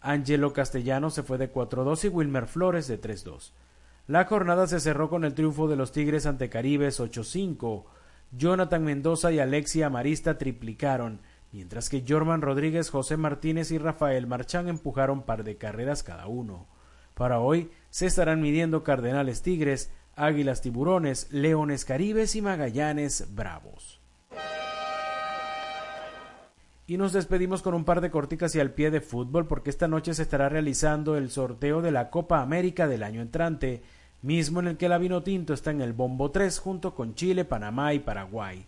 Angelo Castellano se fue de 4-2 y Wilmer Flores de 3-2. La jornada se cerró con el triunfo de los Tigres ante Caribes 8-5. Jonathan Mendoza y Alexia Marista triplicaron, mientras que Jorman Rodríguez, José Martínez y Rafael Marchán empujaron par de carreras cada uno. Para hoy se estarán midiendo Cardenales Tigres, Águilas Tiburones, Leones Caribes y Magallanes Bravos. Y nos despedimos con un par de corticas y al pie de fútbol porque esta noche se estará realizando el sorteo de la Copa América del año entrante, mismo en el que la Vinotinto está en el Bombo 3 junto con Chile, Panamá y Paraguay.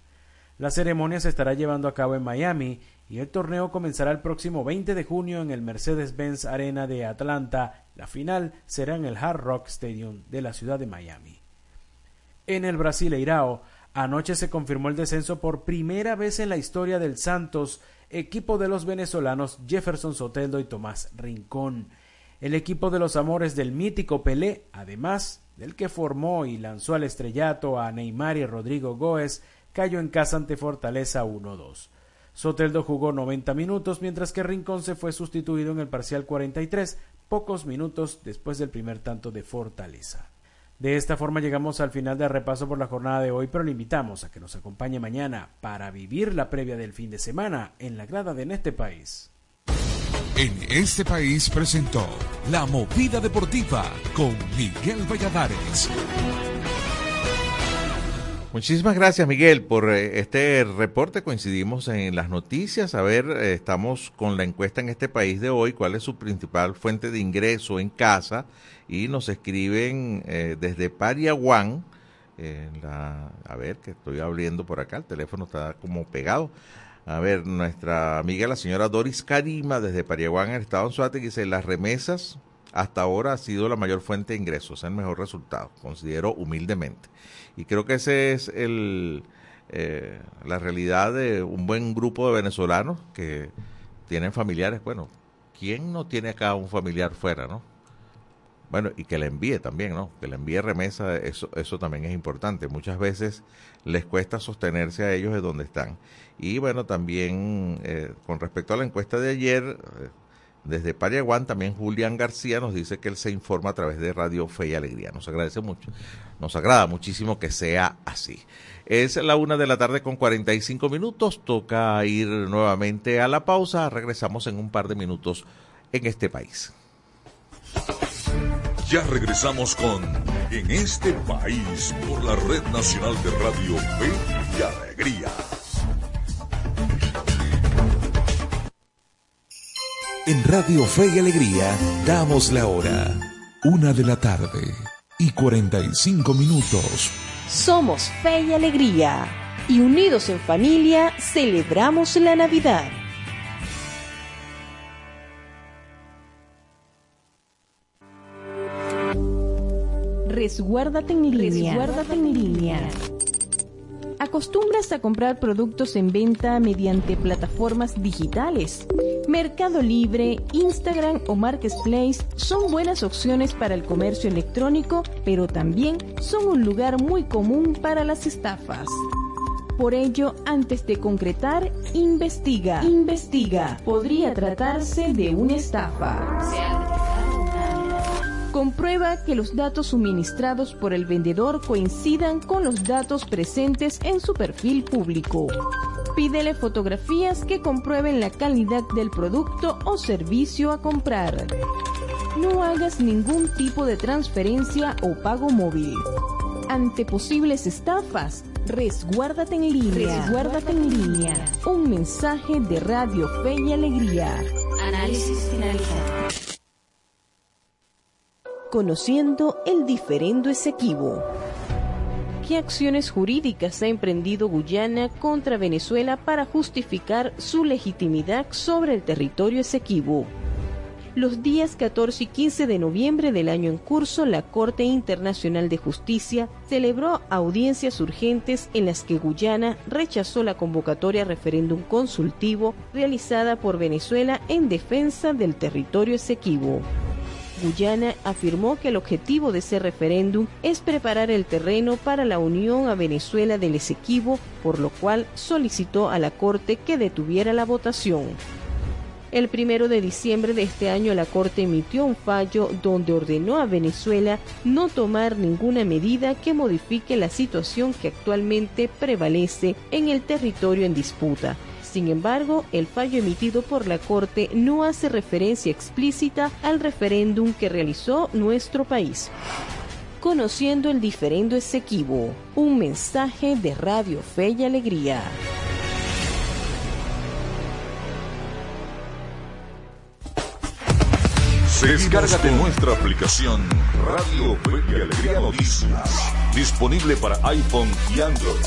La ceremonia se estará llevando a cabo en Miami y el torneo comenzará el próximo 20 de junio en el Mercedes-Benz Arena de Atlanta. La final será en el Hard Rock Stadium de la ciudad de Miami. En el Brasileirao, Anoche se confirmó el descenso por primera vez en la historia del Santos, equipo de los venezolanos Jefferson Soteldo y Tomás Rincón. El equipo de los amores del mítico Pelé, además del que formó y lanzó al estrellato a Neymar y Rodrigo Góez, cayó en casa ante Fortaleza 1-2. Soteldo jugó 90 minutos, mientras que Rincón se fue sustituido en el parcial 43, pocos minutos después del primer tanto de Fortaleza. De esta forma llegamos al final del repaso por la jornada de hoy, pero le invitamos a que nos acompañe mañana para vivir la previa del fin de semana en la grada de En este país. En este país presentó La Movida Deportiva con Miguel Valladares. Muchísimas gracias Miguel por eh, este reporte. Coincidimos en las noticias. A ver, eh, estamos con la encuesta en este país de hoy. ¿Cuál es su principal fuente de ingreso en casa? Y nos escriben eh, desde Pariaguán. A ver, que estoy abriendo por acá. El teléfono está como pegado. A ver, nuestra amiga la señora Doris Karima desde Pariaguán, el estado de Suárez, dice, las remesas hasta ahora ha sido la mayor fuente de ingresos, el mejor resultado, considero humildemente. Y creo que ese es el, eh, la realidad de un buen grupo de venezolanos que tienen familiares. Bueno, ¿quién no tiene acá un familiar fuera, no? Bueno, y que le envíe también, ¿no? Que le envíe remesa, eso, eso también es importante. Muchas veces les cuesta sostenerse a ellos de donde están. Y bueno, también eh, con respecto a la encuesta de ayer, eh, desde Pariaguán, también Julián García nos dice que él se informa a través de Radio Fe y Alegría. Nos agradece mucho, nos agrada muchísimo que sea así. Es la una de la tarde con 45 minutos, toca ir nuevamente a la pausa, regresamos en un par de minutos en este país. Ya regresamos con En este país por la Red Nacional de Radio Fe y Alegría. En Radio Fe y Alegría damos la hora. Una de la tarde y 45 minutos. Somos Fe y Alegría y unidos en familia celebramos la Navidad. Resguárdate en línea. Resguárdate en línea. ¿Acostumbras a comprar productos en venta mediante plataformas digitales? Mercado Libre, Instagram o Marketplace son buenas opciones para el comercio electrónico, pero también son un lugar muy común para las estafas. Por ello, antes de concretar, investiga. Investiga. Podría tratarse de una estafa. Comprueba que los datos suministrados por el vendedor coincidan con los datos presentes en su perfil público. Pídele fotografías que comprueben la calidad del producto o servicio a comprar. No hagas ningún tipo de transferencia o pago móvil. Ante posibles estafas, resguárdate en línea. Resguárdate en línea. Un mensaje de Radio Fe y Alegría. Análisis finalizado conociendo el diferendo Esequibo. ¿Qué acciones jurídicas ha emprendido Guyana contra Venezuela para justificar su legitimidad sobre el territorio Esequibo? Los días 14 y 15 de noviembre del año en curso, la Corte Internacional de Justicia celebró audiencias urgentes en las que Guyana rechazó la convocatoria referéndum consultivo realizada por Venezuela en defensa del territorio Esequibo. Guyana afirmó que el objetivo de ese referéndum es preparar el terreno para la unión a Venezuela del Esequibo, por lo cual solicitó a la Corte que detuviera la votación. El primero de diciembre de este año la Corte emitió un fallo donde ordenó a Venezuela no tomar ninguna medida que modifique la situación que actualmente prevalece en el territorio en disputa sin embargo, el fallo emitido por la Corte no hace referencia explícita al referéndum que realizó nuestro país. Conociendo el diferendo Esequibo, un mensaje de Radio Fe y Alegría. Descárgate nuestra aplicación Radio Fe y Alegría Noticias, disponible para iPhone y Android.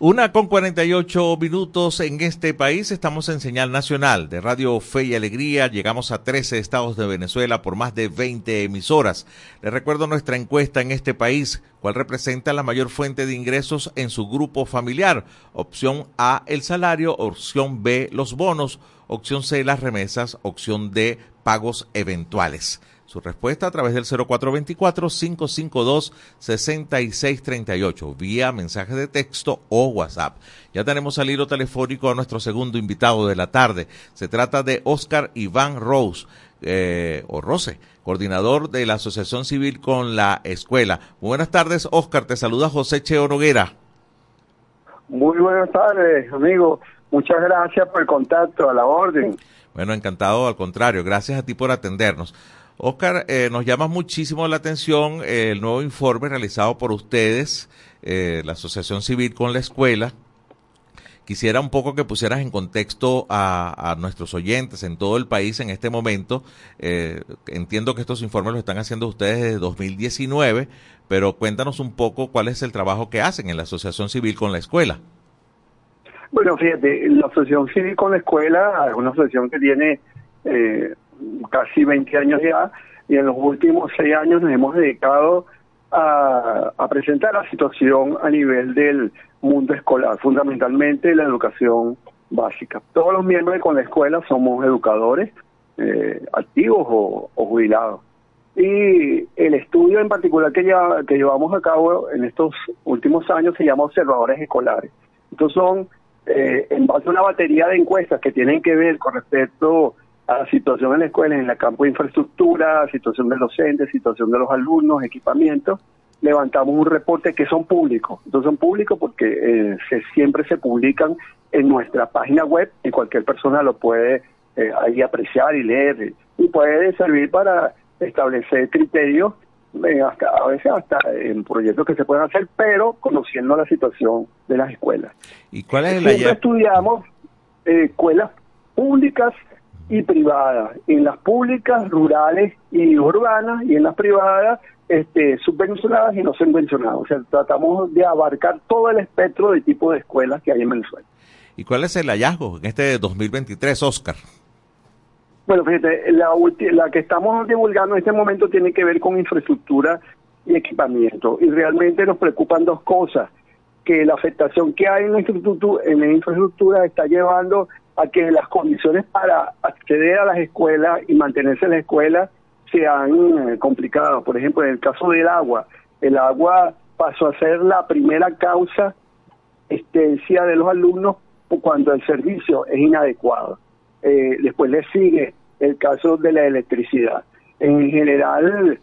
Una con 48 minutos en este país. Estamos en señal nacional de Radio Fe y Alegría. Llegamos a 13 estados de Venezuela por más de 20 emisoras. Les recuerdo nuestra encuesta en este país. ¿Cuál representa la mayor fuente de ingresos en su grupo familiar? Opción A, el salario. Opción B, los bonos. Opción C, las remesas. Opción D, pagos eventuales. Su respuesta a través del 0424-552-6638, vía mensaje de texto o WhatsApp. Ya tenemos al hilo telefónico a nuestro segundo invitado de la tarde. Se trata de Oscar Iván Rose, eh, o Rose, coordinador de la Asociación Civil con la Escuela. buenas tardes, Oscar. Te saluda José Cheo Noguera. Muy buenas tardes, amigo. Muchas gracias por el contacto, a la orden. Bueno, encantado, al contrario. Gracias a ti por atendernos. Oscar, eh, nos llama muchísimo la atención eh, el nuevo informe realizado por ustedes, eh, la Asociación Civil con la Escuela. Quisiera un poco que pusieras en contexto a, nuestros oyentes en todo el país en este momento. entiendo que estos informes los están haciendo ustedes desde 2019, pero cuéntanos un poco cuál es el trabajo que hacen en la Asociación Civil con la Escuela. Bueno, fíjate, la Asociación Civil con la Escuela es una asociación que tiene casi 20 años ya, y en los últimos seis años nos hemos dedicado a, presentar la situación a nivel del mundo escolar, fundamentalmente la educación básica. Todos los miembros de la escuela somos educadores eh, activos o, jubilados. Y el estudio en particular que, llevamos a cabo en estos últimos años se llama Observadores Escolares. Estos son, eh, en base a una batería de encuestas que tienen que ver con respecto a la situación en la escuela, en el campo de infraestructura, situación del docente, situación de los alumnos, equipamiento, levantamos un reporte que son públicos. Entonces son públicos porque eh, se, siempre se publican en nuestra página web y cualquier persona lo puede eh, ahí apreciar y leer y puede servir para establecer criterios eh, hasta, a veces hasta en proyectos que se pueden hacer, pero conociendo la situación de las escuelas. ¿Y cuál es Siempre estudiamos escuelas públicas y privadas. En las públicas, rurales y urbanas, y en las privadas, este, subvencionadas y no subvencionadas. O sea, tratamos de abarcar todo el espectro de tipo de escuelas que hay en Venezuela. ¿Y cuál es el hallazgo en este 2023, Oscar? Bueno, fíjate, la, la que estamos divulgando en este momento tiene que ver con infraestructura y equipamiento. Y realmente nos preocupan dos cosas, que la afectación que hay en la infraestructura, en la infraestructura está llevando a que las condiciones para acceder a las escuelas y mantenerse en la escuela sean eh, complicadas. Por ejemplo, en el caso del agua, el agua pasó a ser la primera causa de los alumnos cuando el servicio es inadecuado. Eh, después le sigue el caso de la electricidad. En general,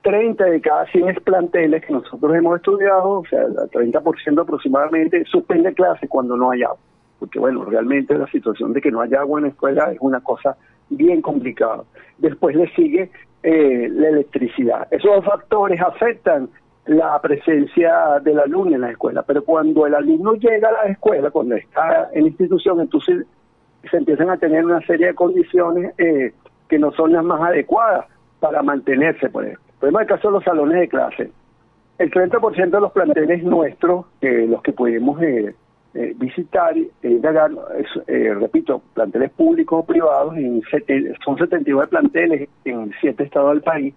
30 de cada 100 planteles que nosotros hemos estudiado, o sea, el 30% aproximadamente, suspende clases cuando no hay agua porque bueno, realmente la situación de que no haya agua en la escuela es una cosa bien complicada. Después le sigue eh, la electricidad. Esos dos factores afectan la presencia del alumno en la escuela, pero cuando el alumno llega a la escuela, cuando está en la institución, entonces se empiezan a tener una serie de condiciones eh, que no son las más adecuadas para mantenerse, por ejemplo. El problema del caso de los salones de clase. El 30% de los planteles nuestros, eh, los que pudimos eh, eh, visitar, eh, eh, repito, planteles públicos o privados, en son 79 planteles en siete estados del país,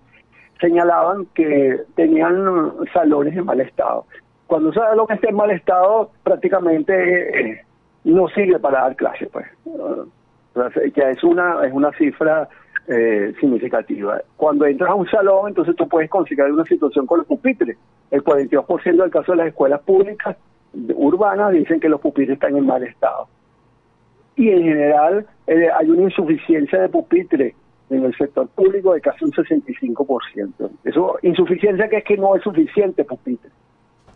señalaban que tenían salones en mal estado. Cuando un salón está en mal estado, prácticamente no sirve para dar clases, pues. ya es una, es una cifra significativa. Cuando entras a un salón, entonces tú puedes considerar una situación con los pupitres. El 42% del caso de las escuelas públicas urbanas dicen que los pupitres están en mal estado. Y en general eh, hay una insuficiencia de pupitres en el sector público de casi un 65%. Eso, insuficiencia que es que no es suficiente pupitre.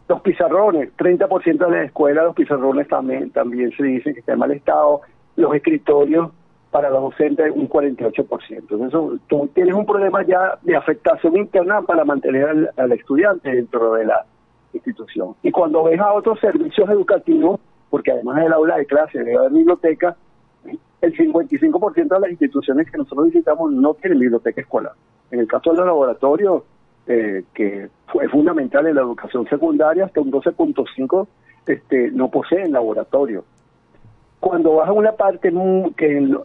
Los pizarrones, 30% de las escuelas, los pizarrones también, también se dice que están en mal estado. Los escritorios para los docentes, un 48%. Entonces, tú tienes un problema ya de afectación interna para mantener al estudiante dentro de la institución. Y cuando ves a otros servicios educativos, porque además del aula de clase, debe haber biblioteca, el 55% de las instituciones que nosotros visitamos no tienen biblioteca escolar. En el caso de los laboratorios, eh, que fue fundamental en la educación secundaria, hasta un 12.5 este, no poseen laboratorio. Cuando vas a una parte que,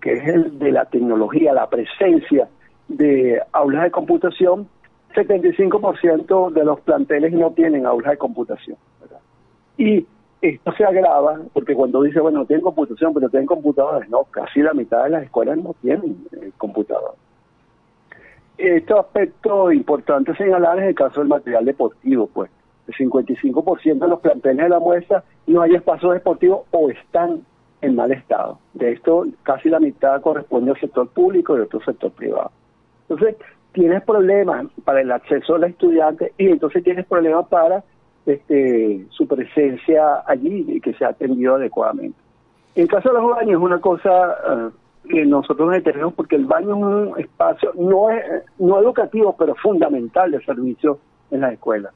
que es el de la tecnología, la presencia de aulas de computación, 75% de los planteles no tienen aulas de computación. Y esto se agrava porque cuando dice, bueno, tienen computación, pero tienen computadores, no, casi la mitad de las escuelas no tienen eh, computadores. Este aspecto importante señalar es el caso del material deportivo, pues el 55% de los planteles de la muestra no hay espacios deportivos o están en mal estado. De esto, casi la mitad corresponde al sector público y otro sector privado. Entonces, tienes problemas para el acceso de los estudiantes y entonces tienes problemas para este, su presencia allí y que sea atendido adecuadamente. En caso de los baños es una cosa eh, que nosotros tenemos porque el baño es un espacio no es no educativo pero fundamental de servicio en las escuelas.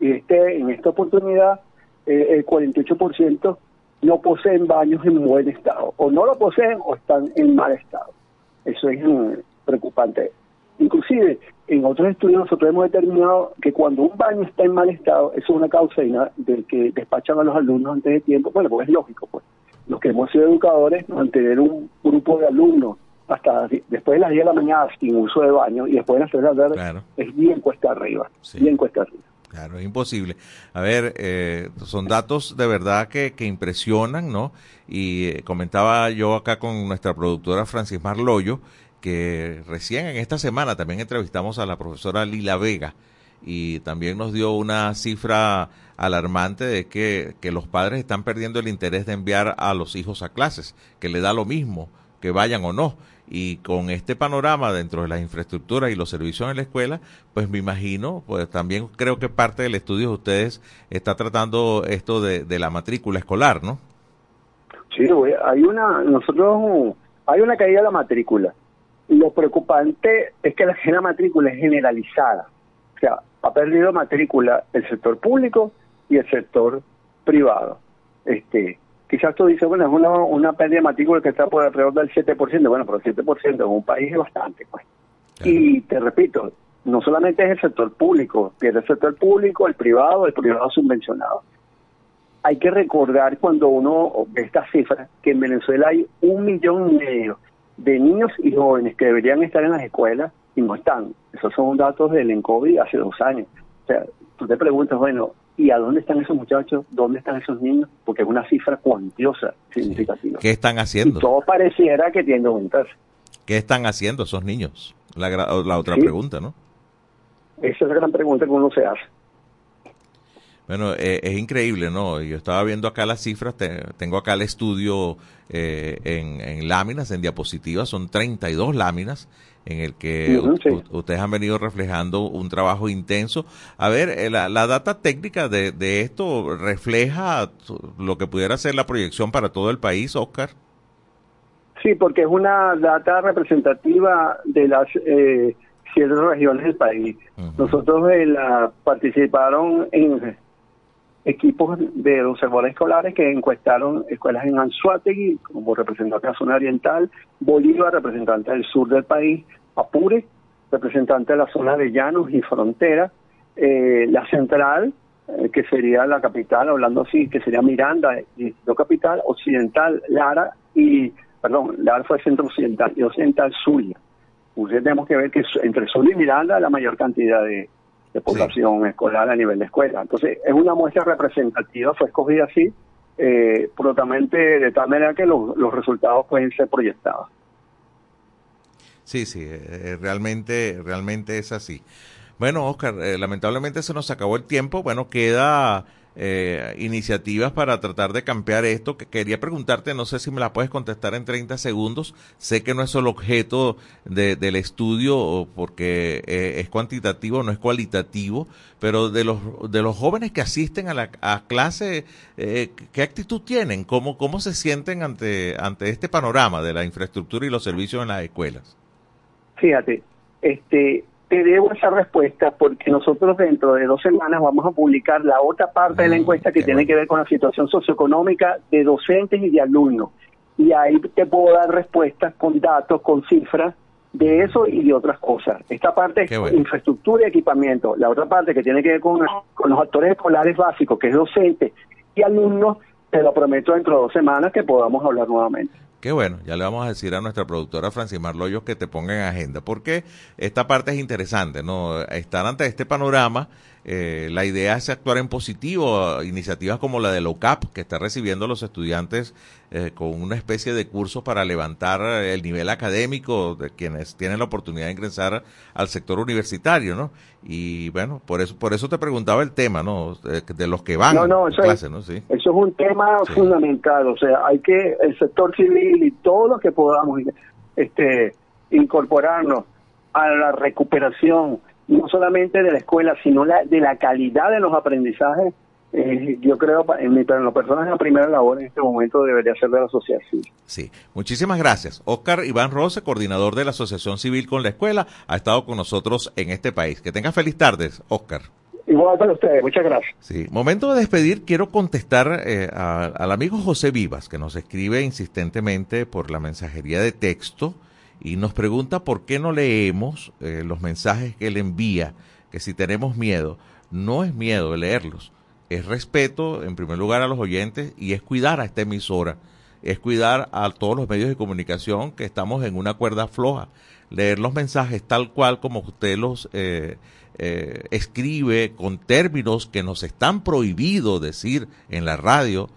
Y este en esta oportunidad eh, el 48% no poseen baños en buen estado o no lo poseen o están en mal estado. Eso es mm, preocupante. Inclusive, en otros estudios nosotros hemos determinado que cuando un baño está en mal estado, eso es una causa de que despachan a los alumnos antes de tiempo, bueno, pues es lógico, pues. Los que hemos sido educadores, mantener un grupo de alumnos hasta después de las 10 de la mañana sin uso de baño y después de las 3 de la tarde es bien cuesta arriba, bien cuesta arriba. Claro, es imposible. A ver, eh, son datos de verdad que, que impresionan, ¿no? Y eh, comentaba yo acá con nuestra productora Francis Marloyo, que recién en esta semana también entrevistamos a la profesora Lila Vega y también nos dio una cifra alarmante de que, que los padres están perdiendo el interés de enviar a los hijos a clases, que le da lo mismo que vayan o no. Y con este panorama dentro de las infraestructuras y los servicios en la escuela, pues me imagino, pues también creo que parte del estudio de ustedes está tratando esto de, de la matrícula escolar, ¿no? Sí, hay una, nosotros, hay una caída de la matrícula lo preocupante es que la matrícula es generalizada. O sea, ha perdido matrícula el sector público y el sector privado. Este, quizás tú dices, bueno, es una, una pérdida de matrícula que está por alrededor del 7%. Bueno, pero el 7% en un país es bastante, pues. Y te repito, no solamente es el sector público, pierde el sector público, el privado, el privado subvencionado. Hay que recordar cuando uno ve estas cifras que en Venezuela hay un millón y medio de niños y jóvenes que deberían estar en las escuelas y no están. Esos son datos del ENCOVI hace dos años. O sea, tú te preguntas, bueno, ¿y a dónde están esos muchachos? ¿Dónde están esos niños? Porque es una cifra cuantiosa, significativa. ¿Qué están haciendo? todo pareciera que tiende a aumentar. ¿Qué están haciendo esos niños? La, la otra pregunta, ¿no? Esa es la gran pregunta que uno se hace. Bueno, eh, es increíble, ¿no? Yo estaba viendo acá las cifras, tengo acá el estudio eh, en, láminas, en diapositivas, son 32 láminas en el que ustedes han venido reflejando un trabajo intenso. A ver, eh, la, data técnica de, esto refleja lo que pudiera ser la proyección para todo el país, Oscar. Sí, porque es una data representativa de las eh, siete regiones del país. Nosotros la participaron en equipos de observadores escolares que encuestaron escuelas en Anzuategui como representante de la zona oriental, Bolívar, representante del sur del país, Apure, representante de la zona de llanos y frontera, eh, la central, eh, que sería la capital, hablando así, que sería Miranda, y la capital, occidental, Lara, y, perdón, Lara fue centro occidental, y occidental, Zulia. Ustedes tenemos que ver que entre Zulia y Miranda la mayor cantidad de, de población escolar a nivel de escuela. Entonces, es una muestra representativa, fue escogida así, eh, de tal manera que los, los resultados pueden ser proyectados. Sí, sí, eh, eh, realmente, realmente es así. Bueno, Oscar, eh, lamentablemente se nos acabó el tiempo. Bueno, queda eh, iniciativas para tratar de campear esto. Que quería preguntarte, no sé si me la puedes contestar en 30 segundos. Sé que no es el objeto del estudio porque eh, es cuantitativo, no es cualitativo, pero de los, de los jóvenes que asisten a la a clase, eh, ¿qué actitud tienen? ¿Cómo, ¿Cómo se sienten ante, ante este panorama de la infraestructura y los servicios en las escuelas? Fíjate, este, te debo esa respuesta porque nosotros dentro de dos semanas vamos a publicar la otra parte de la mm, encuesta que tiene que ver con la situación socioeconómica de docentes y de alumnos. Y ahí te puedo dar respuestas con datos, con cifras de eso y de otras cosas. Esta parte es infraestructura y equipamiento. La otra parte que tiene que ver con, con los actores escolares básicos, que es docente y alumnos, te lo prometo dentro de dos semanas que podamos hablar nuevamente. Qué bueno, ya le vamos a decir a nuestra productora Francis Marloyos que te ponga en agenda, porque esta parte es interesante, ¿no? Estar ante este panorama, eh, la idea es actuar en positivo, iniciativas como la de LOCAP, que está recibiendo a los estudiantes eh, con una especie de cursos para levantar el nivel académico de quienes tienen la oportunidad de ingresar al sector universitario, ¿no? Y bueno, por eso por eso te preguntaba el tema, ¿no? De, los que van no, a clase, ¿no? Sí. Eso es un tema fundamental, o sea, hay que el sector civil y todos los que podamos este incorporarnos a la recuperación no solamente de la escuela, sino la, de la calidad de los aprendizajes eh, yo creo, en, mi, en lo personal, la primera labor en este momento debería ser de la sociedad civil. Sí, muchísimas gracias. Oscar Iván Rose, coordinador de la Asociación Civil con la Escuela, ha estado con nosotros en este país. Que tenga feliz tardes, Oscar. Igual para ustedes, muchas gracias. Sí, momento de despedir, quiero contestar eh, al amigo José Vivas, que nos escribe insistentemente por la mensajería de texto y nos pregunta por qué no leemos eh, los mensajes que él envía, que si tenemos miedo, no es miedo de leerlos es respeto, en primer lugar, a los oyentes y es cuidar a esta emisora, es cuidar a todos los medios de comunicación que estamos en una cuerda floja. Leer los mensajes tal cual como usted los eh, eh, escribe con términos que nos están prohibidos decir en la radio,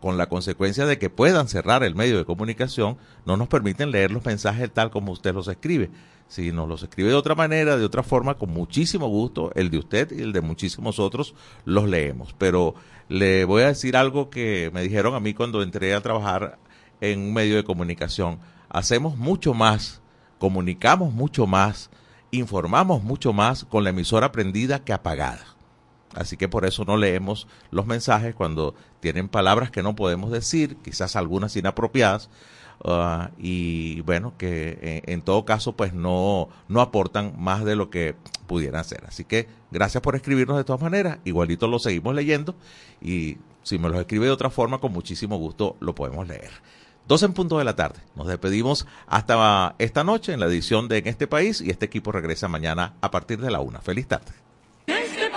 con la consecuencia de que puedan cerrar el medio de comunicación, no nos permiten leer los mensajes tal como usted los escribe. Si nos los escribe de otra manera, de otra forma, con muchísimo gusto, el de usted y el de muchísimos otros los leemos. Pero le voy a decir algo que me dijeron a mí cuando entré a trabajar en un medio de comunicación. Hacemos mucho más, comunicamos mucho más, informamos mucho más con la emisora prendida que apagada. Así que por eso no leemos los mensajes cuando tienen palabras que no podemos decir, quizás algunas inapropiadas, Ah, y bueno, que eh, en, todo caso pues no, no aportan más de lo que pudieran ser. Así que gracias por escribirnos de todas maneras, igualito lo seguimos leyendo y si me los escribe de otra forma con muchísimo gusto lo podemos leer. Dos en punto de la tarde. Nos despedimos hasta esta noche en la edición de En este país y este equipo regresa mañana a partir de la una. Feliz tarde.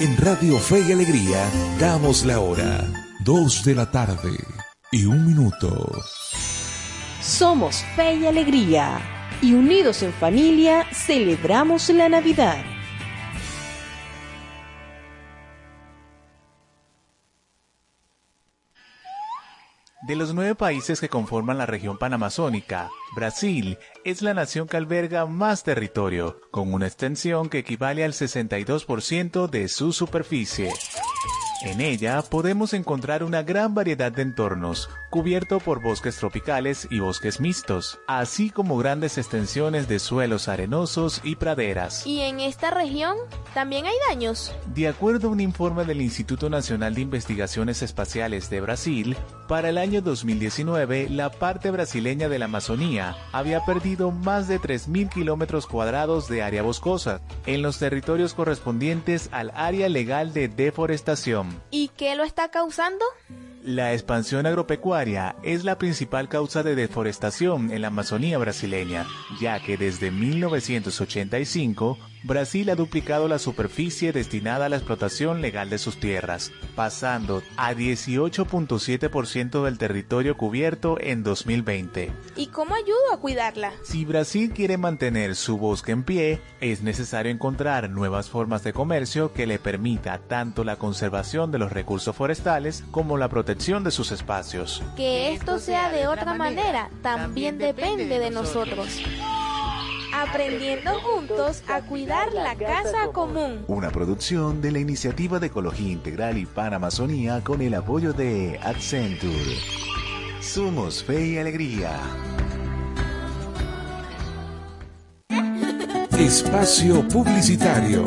En Radio Fe y Alegría damos la hora, dos de la tarde y un minuto. Somos fe y alegría y unidos en familia celebramos la Navidad. De los nueve países que conforman la región panamazónica, Brasil es la nación que alberga más territorio, con una extensión que equivale al 62% de su superficie. En ella podemos encontrar una gran variedad de entornos, cubierto por bosques tropicales y bosques mixtos, así como grandes extensiones de suelos arenosos y praderas. ¿Y en esta región también hay daños? De acuerdo a un informe del Instituto Nacional de Investigaciones Espaciales de Brasil, para el año 2019 la parte brasileña de la Amazonía había perdido más de 3.000 kilómetros cuadrados de área boscosa en los territorios correspondientes al área legal de deforestación. ¿Y qué lo está causando? La expansión agropecuaria es la principal causa de deforestación en la Amazonía brasileña, ya que desde 1985 Brasil ha duplicado la superficie destinada a la explotación legal de sus tierras, pasando a 18.7% del territorio cubierto en 2020. ¿Y cómo ayudo a cuidarla? Si Brasil quiere mantener su bosque en pie, es necesario encontrar nuevas formas de comercio que le permita tanto la conservación de los recursos forestales como la protección de sus espacios. Que esto sea de otra manera también depende de nosotros aprendiendo juntos a cuidar la casa común. Una producción de la Iniciativa de Ecología Integral y Panamazonía con el apoyo de Accenture. Somos Fe y Alegría. Espacio Publicitario.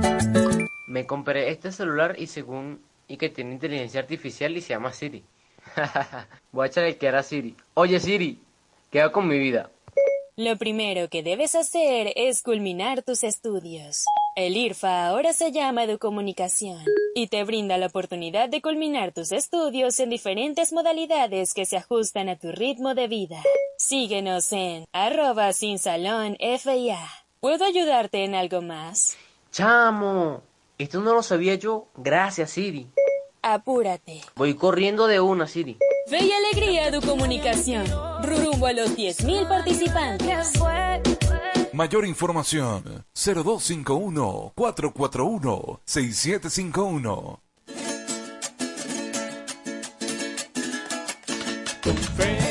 Me compré este celular y según y que tiene inteligencia artificial y se llama Siri. *laughs* Voy a echarle que era Siri. Oye Siri, ¿qué hago con mi vida? Lo primero que debes hacer es culminar tus estudios. El IRFA ahora se llama Educomunicación y te brinda la oportunidad de culminar tus estudios en diferentes modalidades que se ajustan a tu ritmo de vida. Síguenos en arroba sin salón FIA. ¿Puedo ayudarte en algo más? Chamo, esto no lo sabía yo. Gracias Siri. Apúrate. Voy corriendo de una Siri. Fe y alegría de comunicación. Rumbo a los 10.000 participantes. Mayor información 0251 441 6751. Con fe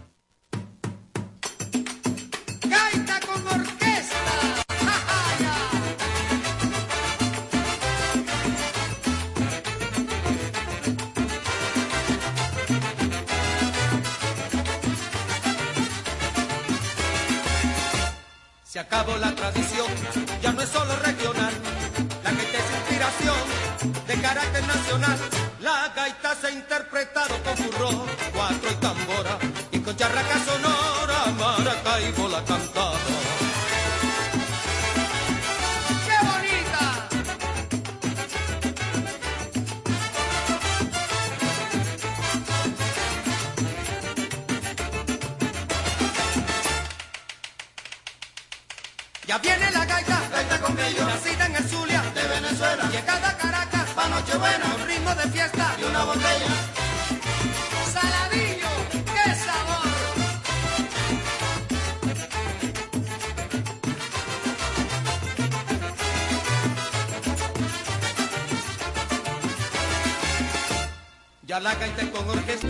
Gaita se interpretado con burro, cuatro y tambora, y con charraca sonora, Maracaibo la cantaba. ¡Qué bonita! Ya viene la gaita, gaita con nacida en el Zulia, de Venezuela, llegada a Caracas, pa' Nochebuena, ritmo de fiesta y una botella. Saladillo, qué sabor. Ya la con orquesta.